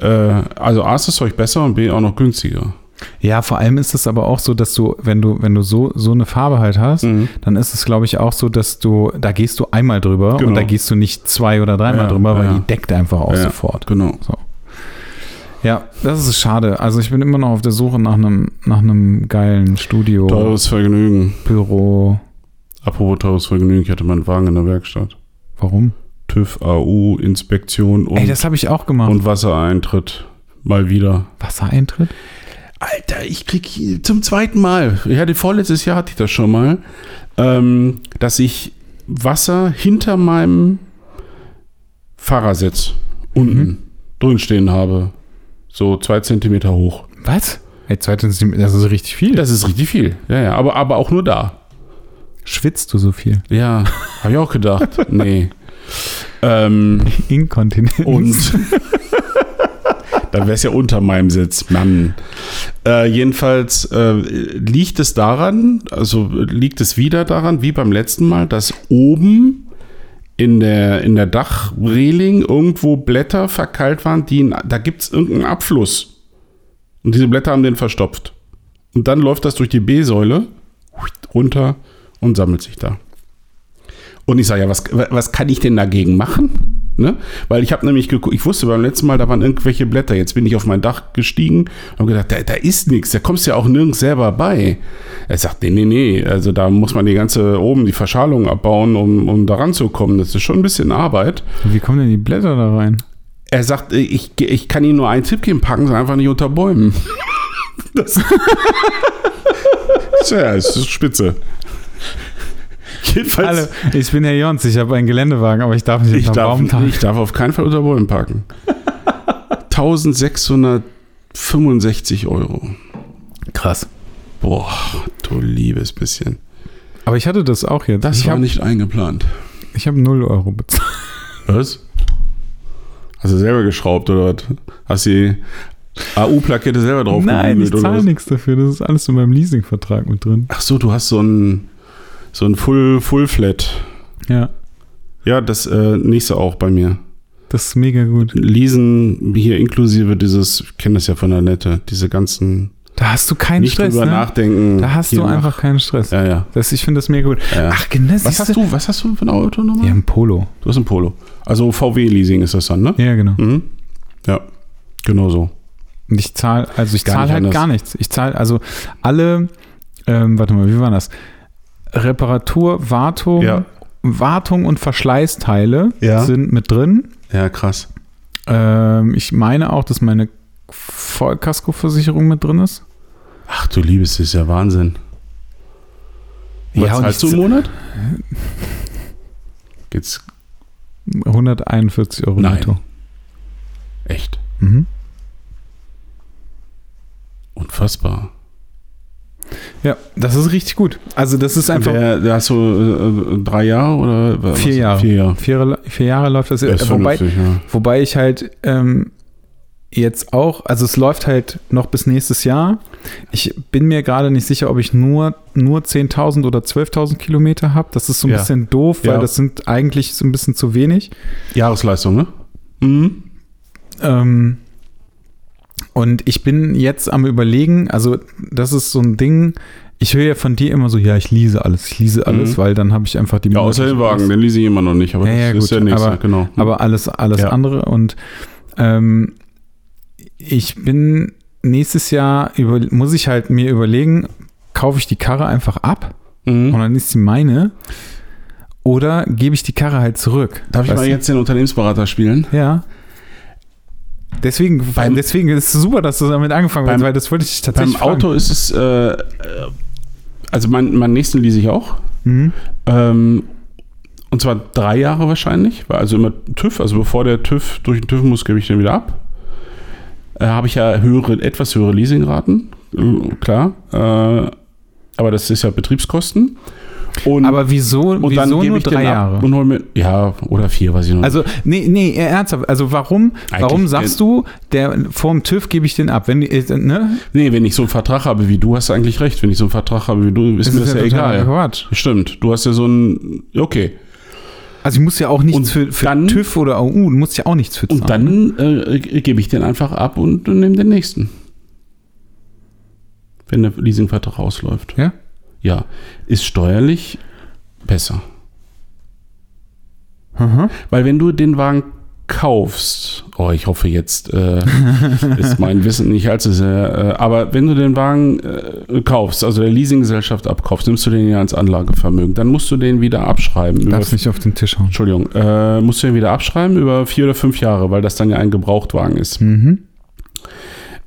Äh, also A ist das Zeug besser und B auch noch günstiger. Ja, vor allem ist es aber auch so, dass du, wenn du, wenn du so, so eine Farbe halt hast, Mhm. dann ist es, glaube ich, auch so, dass du, da gehst du einmal drüber Genau. und da gehst du nicht zwei oder dreimal Ja, drüber, weil ja. die deckt einfach auch Ja, sofort. Genau. So. Ja, das ist schade. Also ich bin immer noch auf der Suche nach einem, nach einem geilen Studio, Teures Vergnügen. Büro. Apropos teures Vergnügen, ich hatte meinen Wagen in der Werkstatt. Warum? TÜV, AU, Inspektion und, Ey, das habe ich auch gemacht. und Wassereintritt. Mal wieder. Wassereintritt? Alter, ich krieg zum zweiten Mal, ich hatte vorletztes Jahr hatte ich das schon mal, ähm, dass ich Wasser hinter meinem Fahrersitz unten drin stehen habe. So zwei Zentimeter hoch. Was? Ey, zweitens, das ist richtig viel. Das ist richtig viel. Ja, ja, aber, aber auch nur da. Schwitzt du so viel? Ja, habe ich auch gedacht. <laughs> nee. Ähm, Inkontinenz. und dann wäre es ja unter meinem Sitz, Mann. Äh, jedenfalls äh, liegt es daran, also liegt es wieder daran, wie beim letzten Mal, dass oben in der, in der Dachreling irgendwo Blätter verkeilt waren, die in, da gibt es irgendeinen Abfluss. Und diese Blätter haben den verstopft. Und dann läuft das durch die B-Säule runter und sammelt sich da. Und ich sage, ja, was, was kann ich denn dagegen machen? Ne? Weil ich habe nämlich geguckt, ich wusste beim letzten Mal, da waren irgendwelche Blätter. Jetzt bin ich auf mein Dach gestiegen und habe gedacht, da, da ist nichts, da kommst du ja auch nirgends selber bei. Er sagt, nee, nee, nee, also da muss man die ganze oben die Verschalung abbauen, um, um da ranzukommen. Das ist schon ein bisschen Arbeit. Wie kommen denn die Blätter da rein? Er sagt, ich, ich kann Ihnen nur einen Tipp geben, packen Sie einfach nicht unter Bäumen. <laughs> Das <laughs> es ist spitze. Jedenfalls. Hallo, ich bin Herr Jons, ich habe einen Geländewagen, aber ich darf nicht Ich unter darf, Baum tagen. ich darf auf keinen Fall unter Bäumen parken. <laughs> 1665 Euro. Krass. Boah, du liebes bisschen. Aber ich hatte das auch jetzt. Das ich war habe nicht eingeplant. ich hab 0 Euro bezahlt. Was? Hast du selber geschraubt oder was? Hast die AU-Plakette selber drauf Nein, ich zahle nichts dafür. Das ist alles in meinem Leasingvertrag mit drin. Ach so, du hast so ein, so ein Full, Full Flat. Ja, Ja, das äh, nächste auch bei mir. das ist mega gut. Leasen hier inklusive dieses, ich kenne das ja von der Nette, diese ganzen Da hast du keinen nicht Stress, drüber ne? nachdenken. Da hast du nach- einfach keinen Stress. Ja, ja. Das, ich finde das mega gut. Ja. Ach, genau. Was hast du, was hast du für ein Auto nochmal? Ja, ein Polo. Du hast ein Polo. Also VW-Leasing ist das dann, ne? Ja, genau. Mhm. Ja, genau so. Und ich zahle, also ich zahle nicht halt anders. gar nichts. Ich zahle, also alle, ähm, warte mal, wie war das? Reparatur, Wartung, Ja. Wartung und Verschleißteile Ja. sind mit drin. Ja, krass. Ähm, ich meine auch, dass meine Vollkaskoversicherung mit drin ist. Ach du Liebes, das ist ja Wahnsinn. Was Ja, zahlst du im Monat? <laughs> Geht's 141 Euro Nein. netto. echt Mhm. unfassbar. Ja, das ist richtig gut. Also das ist einfach Der, der hast du äh, äh, drei Jahre oder was? vier Jahre. Vier Jahre. Vier, vier Jahre läuft das. Das wobei, vernünftig, ja. Wobei ich halt ähm, jetzt auch, also es läuft halt noch bis nächstes Jahr. Ich bin mir gerade nicht sicher, ob ich nur, nur 10.000 oder 12.000 Kilometer habe. Das ist so ein Ja. bisschen doof, weil Ja. das sind eigentlich so ein bisschen zu wenig. Jahresleistung, ne? Mhm. Ähm, und ich bin jetzt am überlegen, also das ist so ein Ding, ich höre ja von dir immer so, ja, ich lese alles, ich lese alles, Mhm. weil dann habe ich einfach die Ja, außer den Wagen, den lese ich immer noch nicht, aber Ja, ja, das ist gut, der nächste, aber- genau. aber alles, alles Ja. andere. Und ähm, ich bin nächstes Jahr, über, muss ich halt mir überlegen, kaufe ich die Karre einfach ab Mhm. und dann ist sie meine oder gebe ich die Karre halt zurück. Darf ich mal du? jetzt den Unternehmensberater spielen? Ja. Deswegen, Beim- deswegen ist es super, dass du damit angefangen hast, Beim- weil das wollte ich dich Beim tatsächlich Auto ist es, äh, äh, also mein, meinen nächsten lese ich auch. fragen. Mhm. Ähm, und zwar drei Jahre wahrscheinlich, weil also immer TÜV, also bevor der TÜV durch den TÜV muss, gebe ich den wieder ab. Äh, Habe ich ja höhere, etwas höhere Leasingraten, äh, klar. Äh, aber das ist ja Betriebskosten. Und, Aber wieso, und dann wieso gebe nur ich drei Jahre? Und hol mir, ja, oder vier, weiß ich noch. Also, nee, nee, ernsthaft. Also, warum, Eigentlich, warum sagst du, der, vorm TÜV gebe ich den ab? Wenn, äh, ne? nee, wenn ich so einen Vertrag habe wie du, hast du eigentlich recht. Wenn ich so einen Vertrag habe wie du, ist mir das ja, totaler egal. Quatsch. Stimmt, du hast ja so ein, okay. Also, ich muss ja auch nichts Und für, für dann- TÜV oder AU, du musst ja auch nichts für Und zahlen. dann äh, gebe ich den einfach ab und nehme den nächsten. Wenn der Leasingvertrag ausläuft. Ja? Ja, ist steuerlich besser. Mhm. Weil wenn du den Wagen kaufst, oh, ich hoffe jetzt äh, <laughs> ist mein Wissen nicht allzu sehr, äh, aber wenn du den Wagen äh, kaufst, also der Leasinggesellschaft abkaufst, nimmst du den ja als Anlagevermögen, dann musst du den wieder abschreiben. über- Darfst nicht auf den Tisch hauen. Entschuldigung, äh, musst du den wieder abschreiben über vier oder fünf Jahre, weil das dann ja ein Gebrauchtwagen ist. Mhm.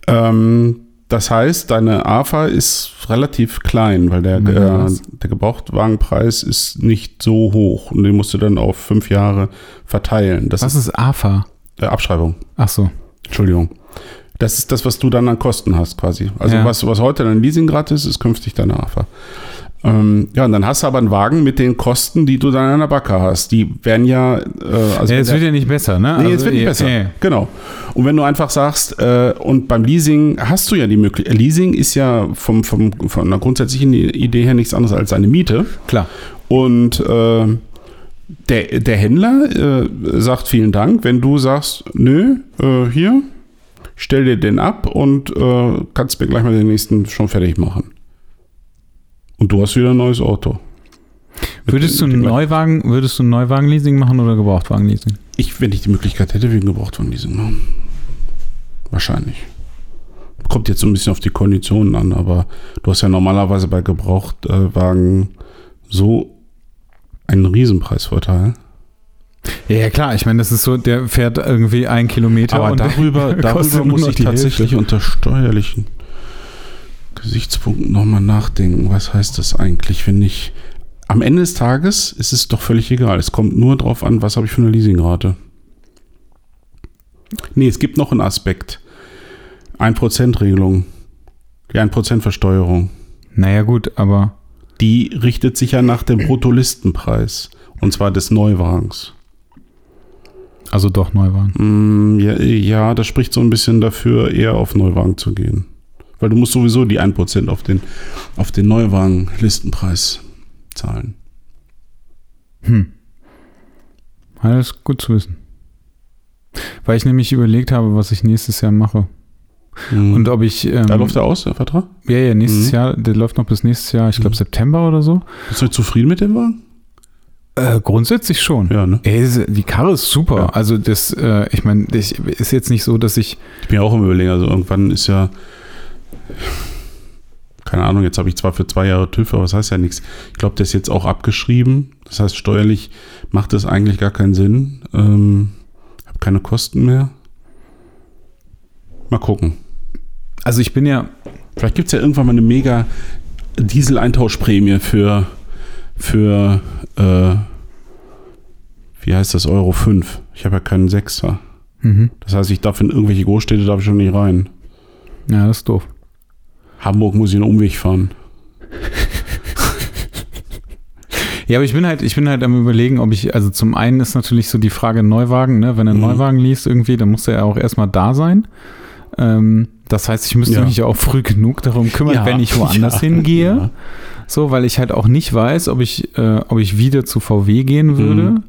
Ähm, das heißt, deine AFA ist relativ klein, weil der, Ja, äh, der Gebrauchtwagenpreis ist nicht so hoch und den musst du dann auf fünf Jahre verteilen. Das Was ist ist AFA? äh, Abschreibung. Ach so. Entschuldigung. Das ist das, was du dann an Kosten hast, quasi. Also Ja. was, was heute dein Leasingrad ist, ist künftig deine AFA. Ähm, ja, und dann hast du aber einen Wagen mit den Kosten, die du dann an der Backe hast. Die werden ja, äh, also ja, der- wird ja nicht besser, ne? Nee, es wird nicht besser. ja. Genau. Und wenn du einfach sagst, äh, und beim Leasing hast du ja die Möglichkeit, Leasing ist ja vom, vom, von einer grundsätzlichen Idee her nichts anderes als eine Miete. Klar. Und äh, der, der Händler äh, sagt vielen Dank, wenn du sagst, nö, äh, hier, stell dir den ab und äh, kannst mir gleich mal den nächsten schon fertig machen. Und du hast wieder ein neues Auto. Würdest du einen Neuwagen, würdest du einen Neuwagen-Leasing machen oder Gebrauchtwagen-Leasing? Ich, wenn ich die Möglichkeit hätte, wie ein Gebrauchtwagen-Leasing machen. Wahrscheinlich. Kommt jetzt so ein bisschen auf die Konditionen an, aber du hast ja normalerweise bei Gebrauchtwagen so einen Riesenpreisvorteil. Ja, ja, klar. Ich meine, das ist so, der fährt irgendwie einen Kilometer. Aber und darüber, <laughs> darüber muss ich tatsächlich Hälfte. unter steuerlichen Gesichtspunkten nochmal nachdenken. Was heißt das eigentlich, wenn ich. Am Ende des Tages ist es doch völlig egal. Es kommt nur drauf an, was habe ich für eine Leasingrate. Nee, es gibt noch einen Aspekt. 1%-Regelung. Die 1%-Versteuerung. Naja, gut, aber Die richtet sich ja nach dem Bruttolistenpreis. Und zwar des Neuwagens. also doch Neuwagen. Mm, Ja, ja, das spricht so ein bisschen dafür, eher auf Neuwagen zu gehen. Weil du musst sowieso die 1% auf den, auf den Neuwagen-Listenpreis zahlen. Hm. Alles gut zu wissen. Weil ich nämlich überlegt habe, was ich nächstes Jahr mache. Mhm. Und ob ich. Ähm, da läuft er aus, der Vertrag? ja, ja, nächstes Mhm. Jahr, der läuft noch bis nächstes Jahr, ich glaube Mhm. September oder so. Bist du zufrieden mit dem Wagen? Äh, grundsätzlich schon. Ja, ne? Ey, die Karre ist super. Ja. Also das, äh, ich meine, ist jetzt nicht so, dass ich. Ich bin ja auch im Überlegen, also irgendwann ist ja. Keine Ahnung, jetzt habe ich zwar für zwei Jahre TÜV, aber das heißt ja nichts. Ich glaube, der ist jetzt auch abgeschrieben. Das heißt, steuerlich macht das eigentlich gar keinen Sinn. Ähm, habe keine Kosten mehr. Mal gucken. Also ich bin ja. Vielleicht gibt es ja irgendwann mal eine mega Diesel-Eintauschprämie für, für äh, wie heißt das, Euro 5. Ich habe ja keinen Sechser. Mhm. Das heißt, ich darf in irgendwelche Großstädte darf ich schon nicht rein. Ja, das ist doof. Hamburg muss ich einen Umweg fahren. <laughs> Ja, aber ich bin halt, ich bin halt am überlegen, ob ich, also zum einen ist natürlich so die Frage Neuwagen, ne? Wenn er Mhm. Neuwagen liest irgendwie, dann muss er ja auch erstmal da sein. Ähm, das heißt, ich müsste Ja. mich ja auch früh genug darum kümmern, Ja, wenn ich <laughs> woanders ja, hingehe. So, weil ich halt auch nicht weiß, ob ich, äh, ob ich wieder zu VW gehen würde. Mhm.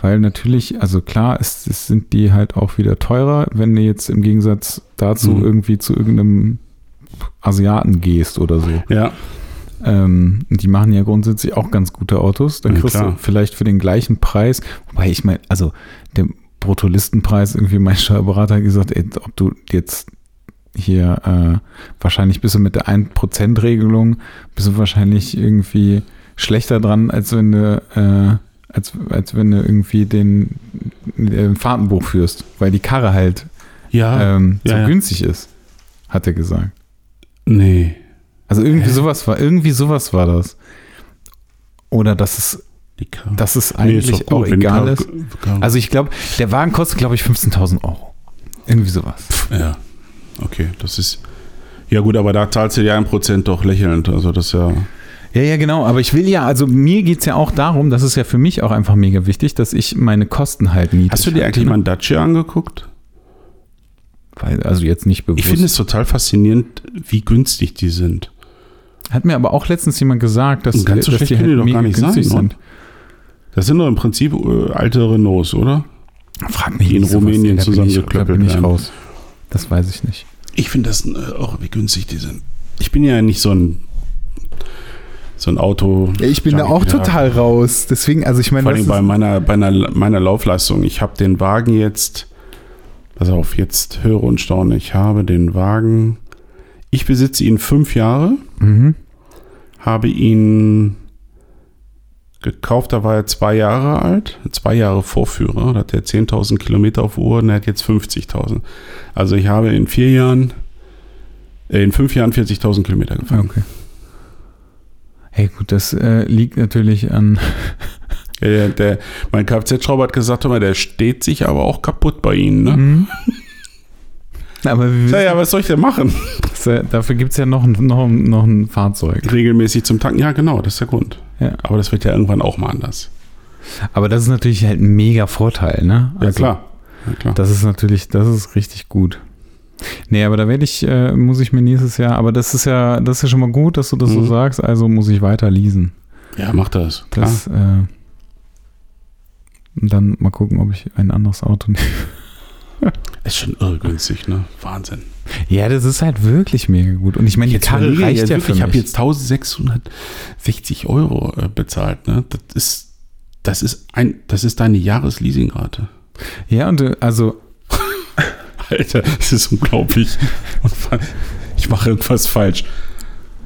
Weil natürlich, also klar, es, es sind die halt auch wieder teurer, wenn du jetzt im Gegensatz dazu Mhm. irgendwie zu irgendeinem Asiaten gehst oder so. Ja, ähm, die machen ja grundsätzlich auch ganz gute Autos. Dann Ja, kriegst klar. du vielleicht für den gleichen Preis, wobei ich meine, also der Bruttolistenpreis, irgendwie mein Steuerberater hat gesagt, ey, ob du jetzt hier äh, wahrscheinlich bist du mit der 1%-Regelung, bist du wahrscheinlich irgendwie schlechter dran, als wenn du, äh, als, als wenn du irgendwie den, den Fahrtenbuch führst, weil die Karre halt Ja. ähm, so ja, ja. günstig ist, hat er gesagt. Nee. Also irgendwie Hä? sowas war, irgendwie sowas war das. Oder dass es, dass es Nee, ist eigentlich doch gut, auch egal ist. Also ich glaube, der Wagen kostet, glaube ich, 15.000 Euro. Irgendwie sowas. ja. Okay, das ist. Ja, gut, aber da zahlst du ja ein Prozent doch lächelnd. Also, das ist ja. Ja, ja, genau. Aber ich will ja, also mir geht es ja auch darum, das ist ja für mich auch einfach mega wichtig, dass ich meine Kosten halt niedrig Hast du dir eigentlich ne? mal einen Dacia angeguckt? Also jetzt nicht bewusst. Ich finde es total faszinierend, wie günstig die sind. Hat mir aber auch letztens jemand gesagt, dass, ganz so dass schlecht die halt die doch mega gar nicht günstig sein, sind. Das sind doch im Prinzip äh, alte Renaults, oder? Frag mich Die in Rumänien zusammengeklöppelt werden. raus. Das weiß ich nicht. Ich finde das äh, auch, wie günstig die sind. Ich bin ja nicht so ein so ein Auto. Ich bin da auch Ja. total raus. Deswegen, also ich meine, Vor allem bei meiner, bei einer, meiner Laufleistung. Ich habe den Wagen jetzt, pass auf, jetzt höre und staune. Ich habe den Wagen, ich besitze ihn fünf Jahre, Mhm. habe ihn gekauft, da war er zwei Jahre alt, zwei Jahre Vorführer, da hat er 10.000 Kilometer auf Uhr und er hat jetzt 50.000. Also ich habe in vier Jahren, äh, in fünf Jahren 40.000 Kilometer gefahren. Okay. Hey, gut, das äh, liegt natürlich an. Der, der, mein Kfz-Schrauber hat gesagt, mal, der steht sich aber auch kaputt bei Ihnen. Ne? Mhm. <laughs> Aber wir Ja, wissen, ja, was soll ich denn machen? äh, dafür gibt es ja noch ein, noch, noch ein Fahrzeug. Regelmäßig zum Tanken. Ja, genau, das ist der Grund. Ja. Aber das wird ja irgendwann auch mal anders. Aber das ist natürlich halt ein mega Vorteil, ne? Ja, Also, klar. Ja, klar. Das ist natürlich, das ist richtig gut. Nee, aber da werde ich, äh, muss ich mir nächstes Jahr, aber das ist ja, das ist ja schon mal gut, dass du das so Mhm. sagst, also muss ich weiter leasen. ja, mach das. Klar. Das, äh, und dann mal gucken, ob ich ein anderes Auto nehme. <laughs> ist schon irrgünstig, ne? Wahnsinn. Ja, das ist halt wirklich mega gut. Und ich meine, die Karre reicht jetzt ja wirklich, für Ich habe mich. jetzt 1660 Euro äh, bezahlt, ne? Das ist, das ist ein, das ist deine Jahresleasingrate. Ja, und äh, also, <laughs> Alter, das ist unglaublich. Ich mache irgendwas falsch.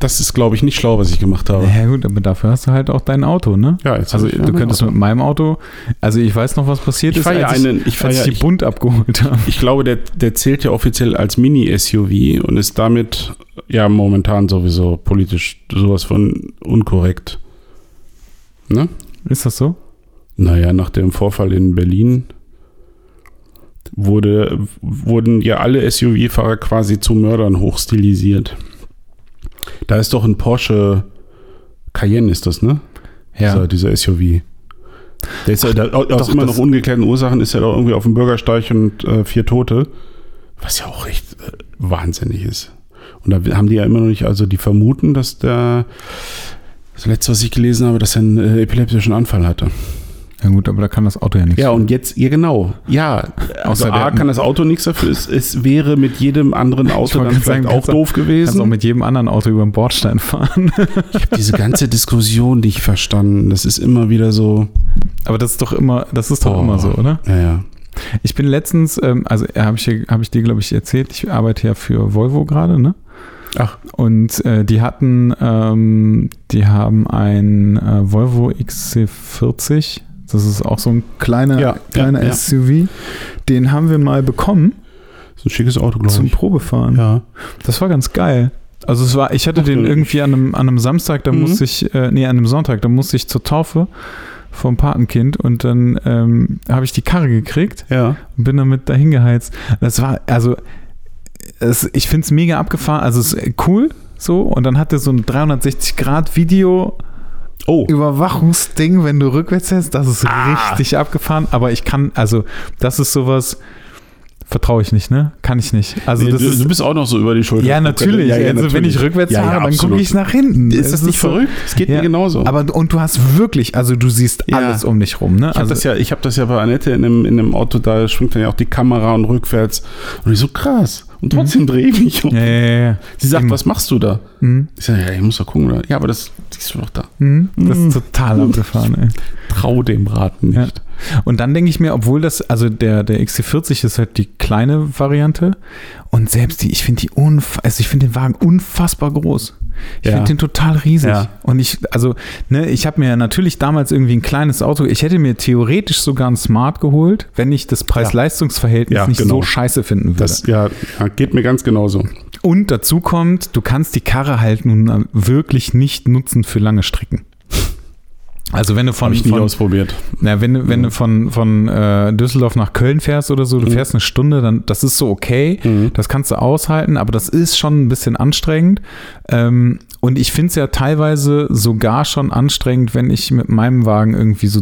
Das ist, glaube ich, nicht schlau, was ich gemacht habe. ja gut, aber dafür hast du halt auch dein Auto, ne? Ja, jetzt Also ich ja du könntest Auto. mit meinem Auto, also ich weiß noch, was passiert Ich ist, ja als, ich, einen- ich fahr als ja- ich die ich- Bund abgeholt habe. Ich glaube, der, der zählt ja offiziell als Mini-SUV und ist damit ja momentan sowieso politisch sowas von unkorrekt. Ne? Ist das so? Naja, nach dem Vorfall in Berlin wurde, wurden ja alle SUV-Fahrer quasi zu Mördern hochstilisiert. Da ist doch ein Porsche Cayenne, ist das, ne? Ja. Dieser, dieser SUV. Der ist ja, da, aus doch, immer noch ungeklärten Ursachen ist er doch irgendwie auf dem Bürgersteig und äh, vier Tote. Was ja auch echt äh, wahnsinnig ist. Und da haben die ja immer noch nicht, also die vermuten, dass der, das letzte, was ich gelesen habe, dass er einen äh, epileptischen Anfall hatte. Ja gut, aber da kann das Auto ja nichts. Ja, und jetzt, ja genau. Ja, <laughs> also Außer A, kann das Auto nichts dafür. Es, es wäre mit jedem anderen Auto dann vielleicht sagen, auch doof Kannst auch gewesen. mit jedem anderen Auto über den Bordstein fahren. Ich habe diese ganze Diskussion nicht verstanden. Das ist immer wieder so. aber das ist doch immer, das ist doch Oh. immer so, oder? Ja, ja. Ich bin letztens, ähm, also äh, habe ich, dir- hab ich dir, glaube ich, erzählt, ich arbeite ja für Volvo gerade, ne? Ach. Und äh, die hatten, ähm, die haben ein äh, Volvo XC40. Das ist auch so ein kleiner, Ja, kleiner ja. SUV. Den haben wir mal bekommen ist ein schickes Auto, glaube zum ich. Probefahren. Ja. Das war ganz geil. Also es war, ich hatte Ach, den irgendwie an einem, an einem Samstag, da Mhm. musste ich, äh, nee, an einem Sonntag, da musste ich zur Taufe vom Patenkind und dann ähm, habe ich die Karre gekriegt Ja. und bin damit dahin geheizt. Das war, also, es, ich finde es mega abgefahren, also es ist cool so und dann hat er so ein 360-Grad-Video Oh. Überwachungsding, wenn du rückwärts fährst, das ist Ah. richtig abgefahren, aber ich kann, also, das ist sowas, vertraue ich nicht, ne? Kann ich nicht. Also, Nee, das du, ist, du bist auch noch so über die Schulter. ja, natürlich. Ja, ja, also, wenn natürlich. ich rückwärts Ja, fahre, dann gucke ich nach hinten. Ist Es das nicht so- verrückt? Es geht mir genauso. Aber, und du hast wirklich, also, du siehst alles um dich rum, ne? ich habe Also, das, ja, ich hab das ja bei Annette in einem, in einem Auto, da schwingt dann ja auch die Kamera und rückwärts. Und ich so, krass. Und trotzdem drehe ich mich um. Ja, ja, ja. Sie sagt, Immer. was machst du da? Mhm. Ich sage, ja, ich muss doch gucken. Oder? Ja, aber das siehst du doch da. Mhm. Das ist total abgefahren, ey. Trau dem Braten Ja. nicht. Und dann denke ich mir, obwohl das, also der, der XC40 ist halt die kleine Variante und selbst die, ich finde die unf also ich finde den Wagen unfassbar groß. Ich Ja. finde den total riesig. Ja. Und ich, also, ne, ich habe mir ja natürlich damals irgendwie ein kleines Auto, ich hätte mir theoretisch sogar ein Smart geholt, wenn ich das Preis-Leistungs-Verhältnis Ja, nicht genau. so scheiße finden würde. Das ja, geht mir ganz genauso. Und dazu kommt, du kannst die Karre halt nun wirklich nicht nutzen für lange Strecken. Also wenn du von, ich nie von ausprobiert. na, wenn, du- wenn du von, von äh, Düsseldorf nach Köln fährst oder so, du fährst eine Stunde, dann das ist so okay, Mhm. das kannst du aushalten, aber das ist schon ein bisschen anstrengend. Ähm, und ich finde es ja teilweise sogar schon anstrengend, wenn ich mit meinem Wagen irgendwie so,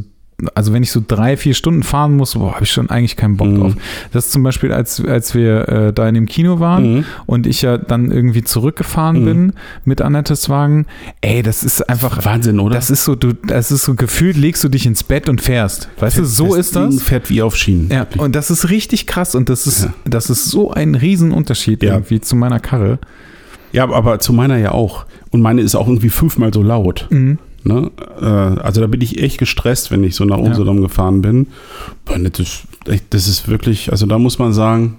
also wenn ich so drei, vier Stunden fahren muss, boah, habe ich schon eigentlich keinen Bock Mhm. drauf. Das ist zum Beispiel, als, als wir äh, da in dem Kino waren Mhm. und ich ja dann irgendwie zurückgefahren Mhm. bin mit Annettes Wagen, ey, das ist einfach Wahnsinn, oder? das ist so, du, das ist so gefühlt, legst du dich ins Bett und fährst. Weißt du, so ist das. fährt wie auf Schienen. Ja, und das ist richtig krass und das ist, Ja. das ist so ein Riesenunterschied Ja. irgendwie zu meiner Karre. Ja, aber zu meiner ja auch. Und meine ist auch irgendwie fünfmal so laut. Mhm. Ne? Äh, also da bin ich echt gestresst, wenn ich so nach Usedom gefahren bin. Das, ist wirklich, also da muss man sagen,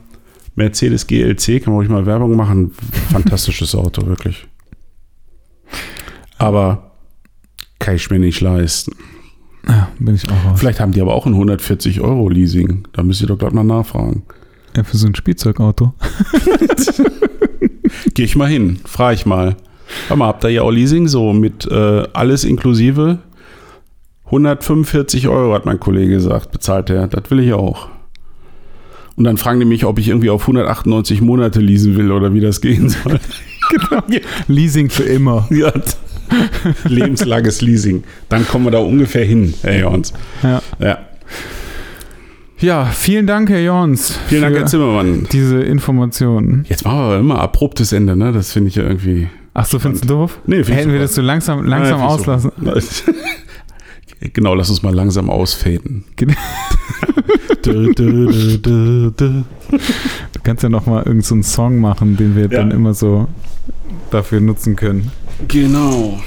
Mercedes GLC, kann man ruhig mal Werbung machen. Fantastisches <laughs> Auto, wirklich. Aber kann ich mir nicht leisten. Ja, bin ich auch raus. Vielleicht haben die aber auch ein 140 Euro Leasing. Da müsst ihr doch gleich mal nachfragen. Ja, für so ein Spielzeugauto. <laughs> Gehe ich mal hin, frage ich mal. Warte mal, habt ihr ja auch Leasing so mit äh, alles inklusive? 145 Euro hat mein Kollege gesagt, bezahlt er. Das will ich auch. Und dann fragen die mich, ob ich irgendwie auf 198 Monate leasen will oder wie das gehen soll. <laughs> genau. Leasing für immer. ja. Lebenslanges Leasing. Dann kommen wir da ungefähr hin, Herr Jons. Ja. Ja. ja, vielen Dank, Herr Jons. Vielen Dank, Herr Zimmermann. diese Informationen. Jetzt machen wir aber immer abruptes Ende, ne? Das finde ich ja irgendwie. Ach so, findest du doof? Nee, find ich Hätten wir das so langsam, langsam ich auslassen. <laughs> genau, lass uns mal langsam ausfaden. Genau. <laughs> Du, du, du, du, du. Du kannst ja noch mal irgendeinen so einen Song machen, den wir Ja. dann immer so dafür nutzen können. Genau.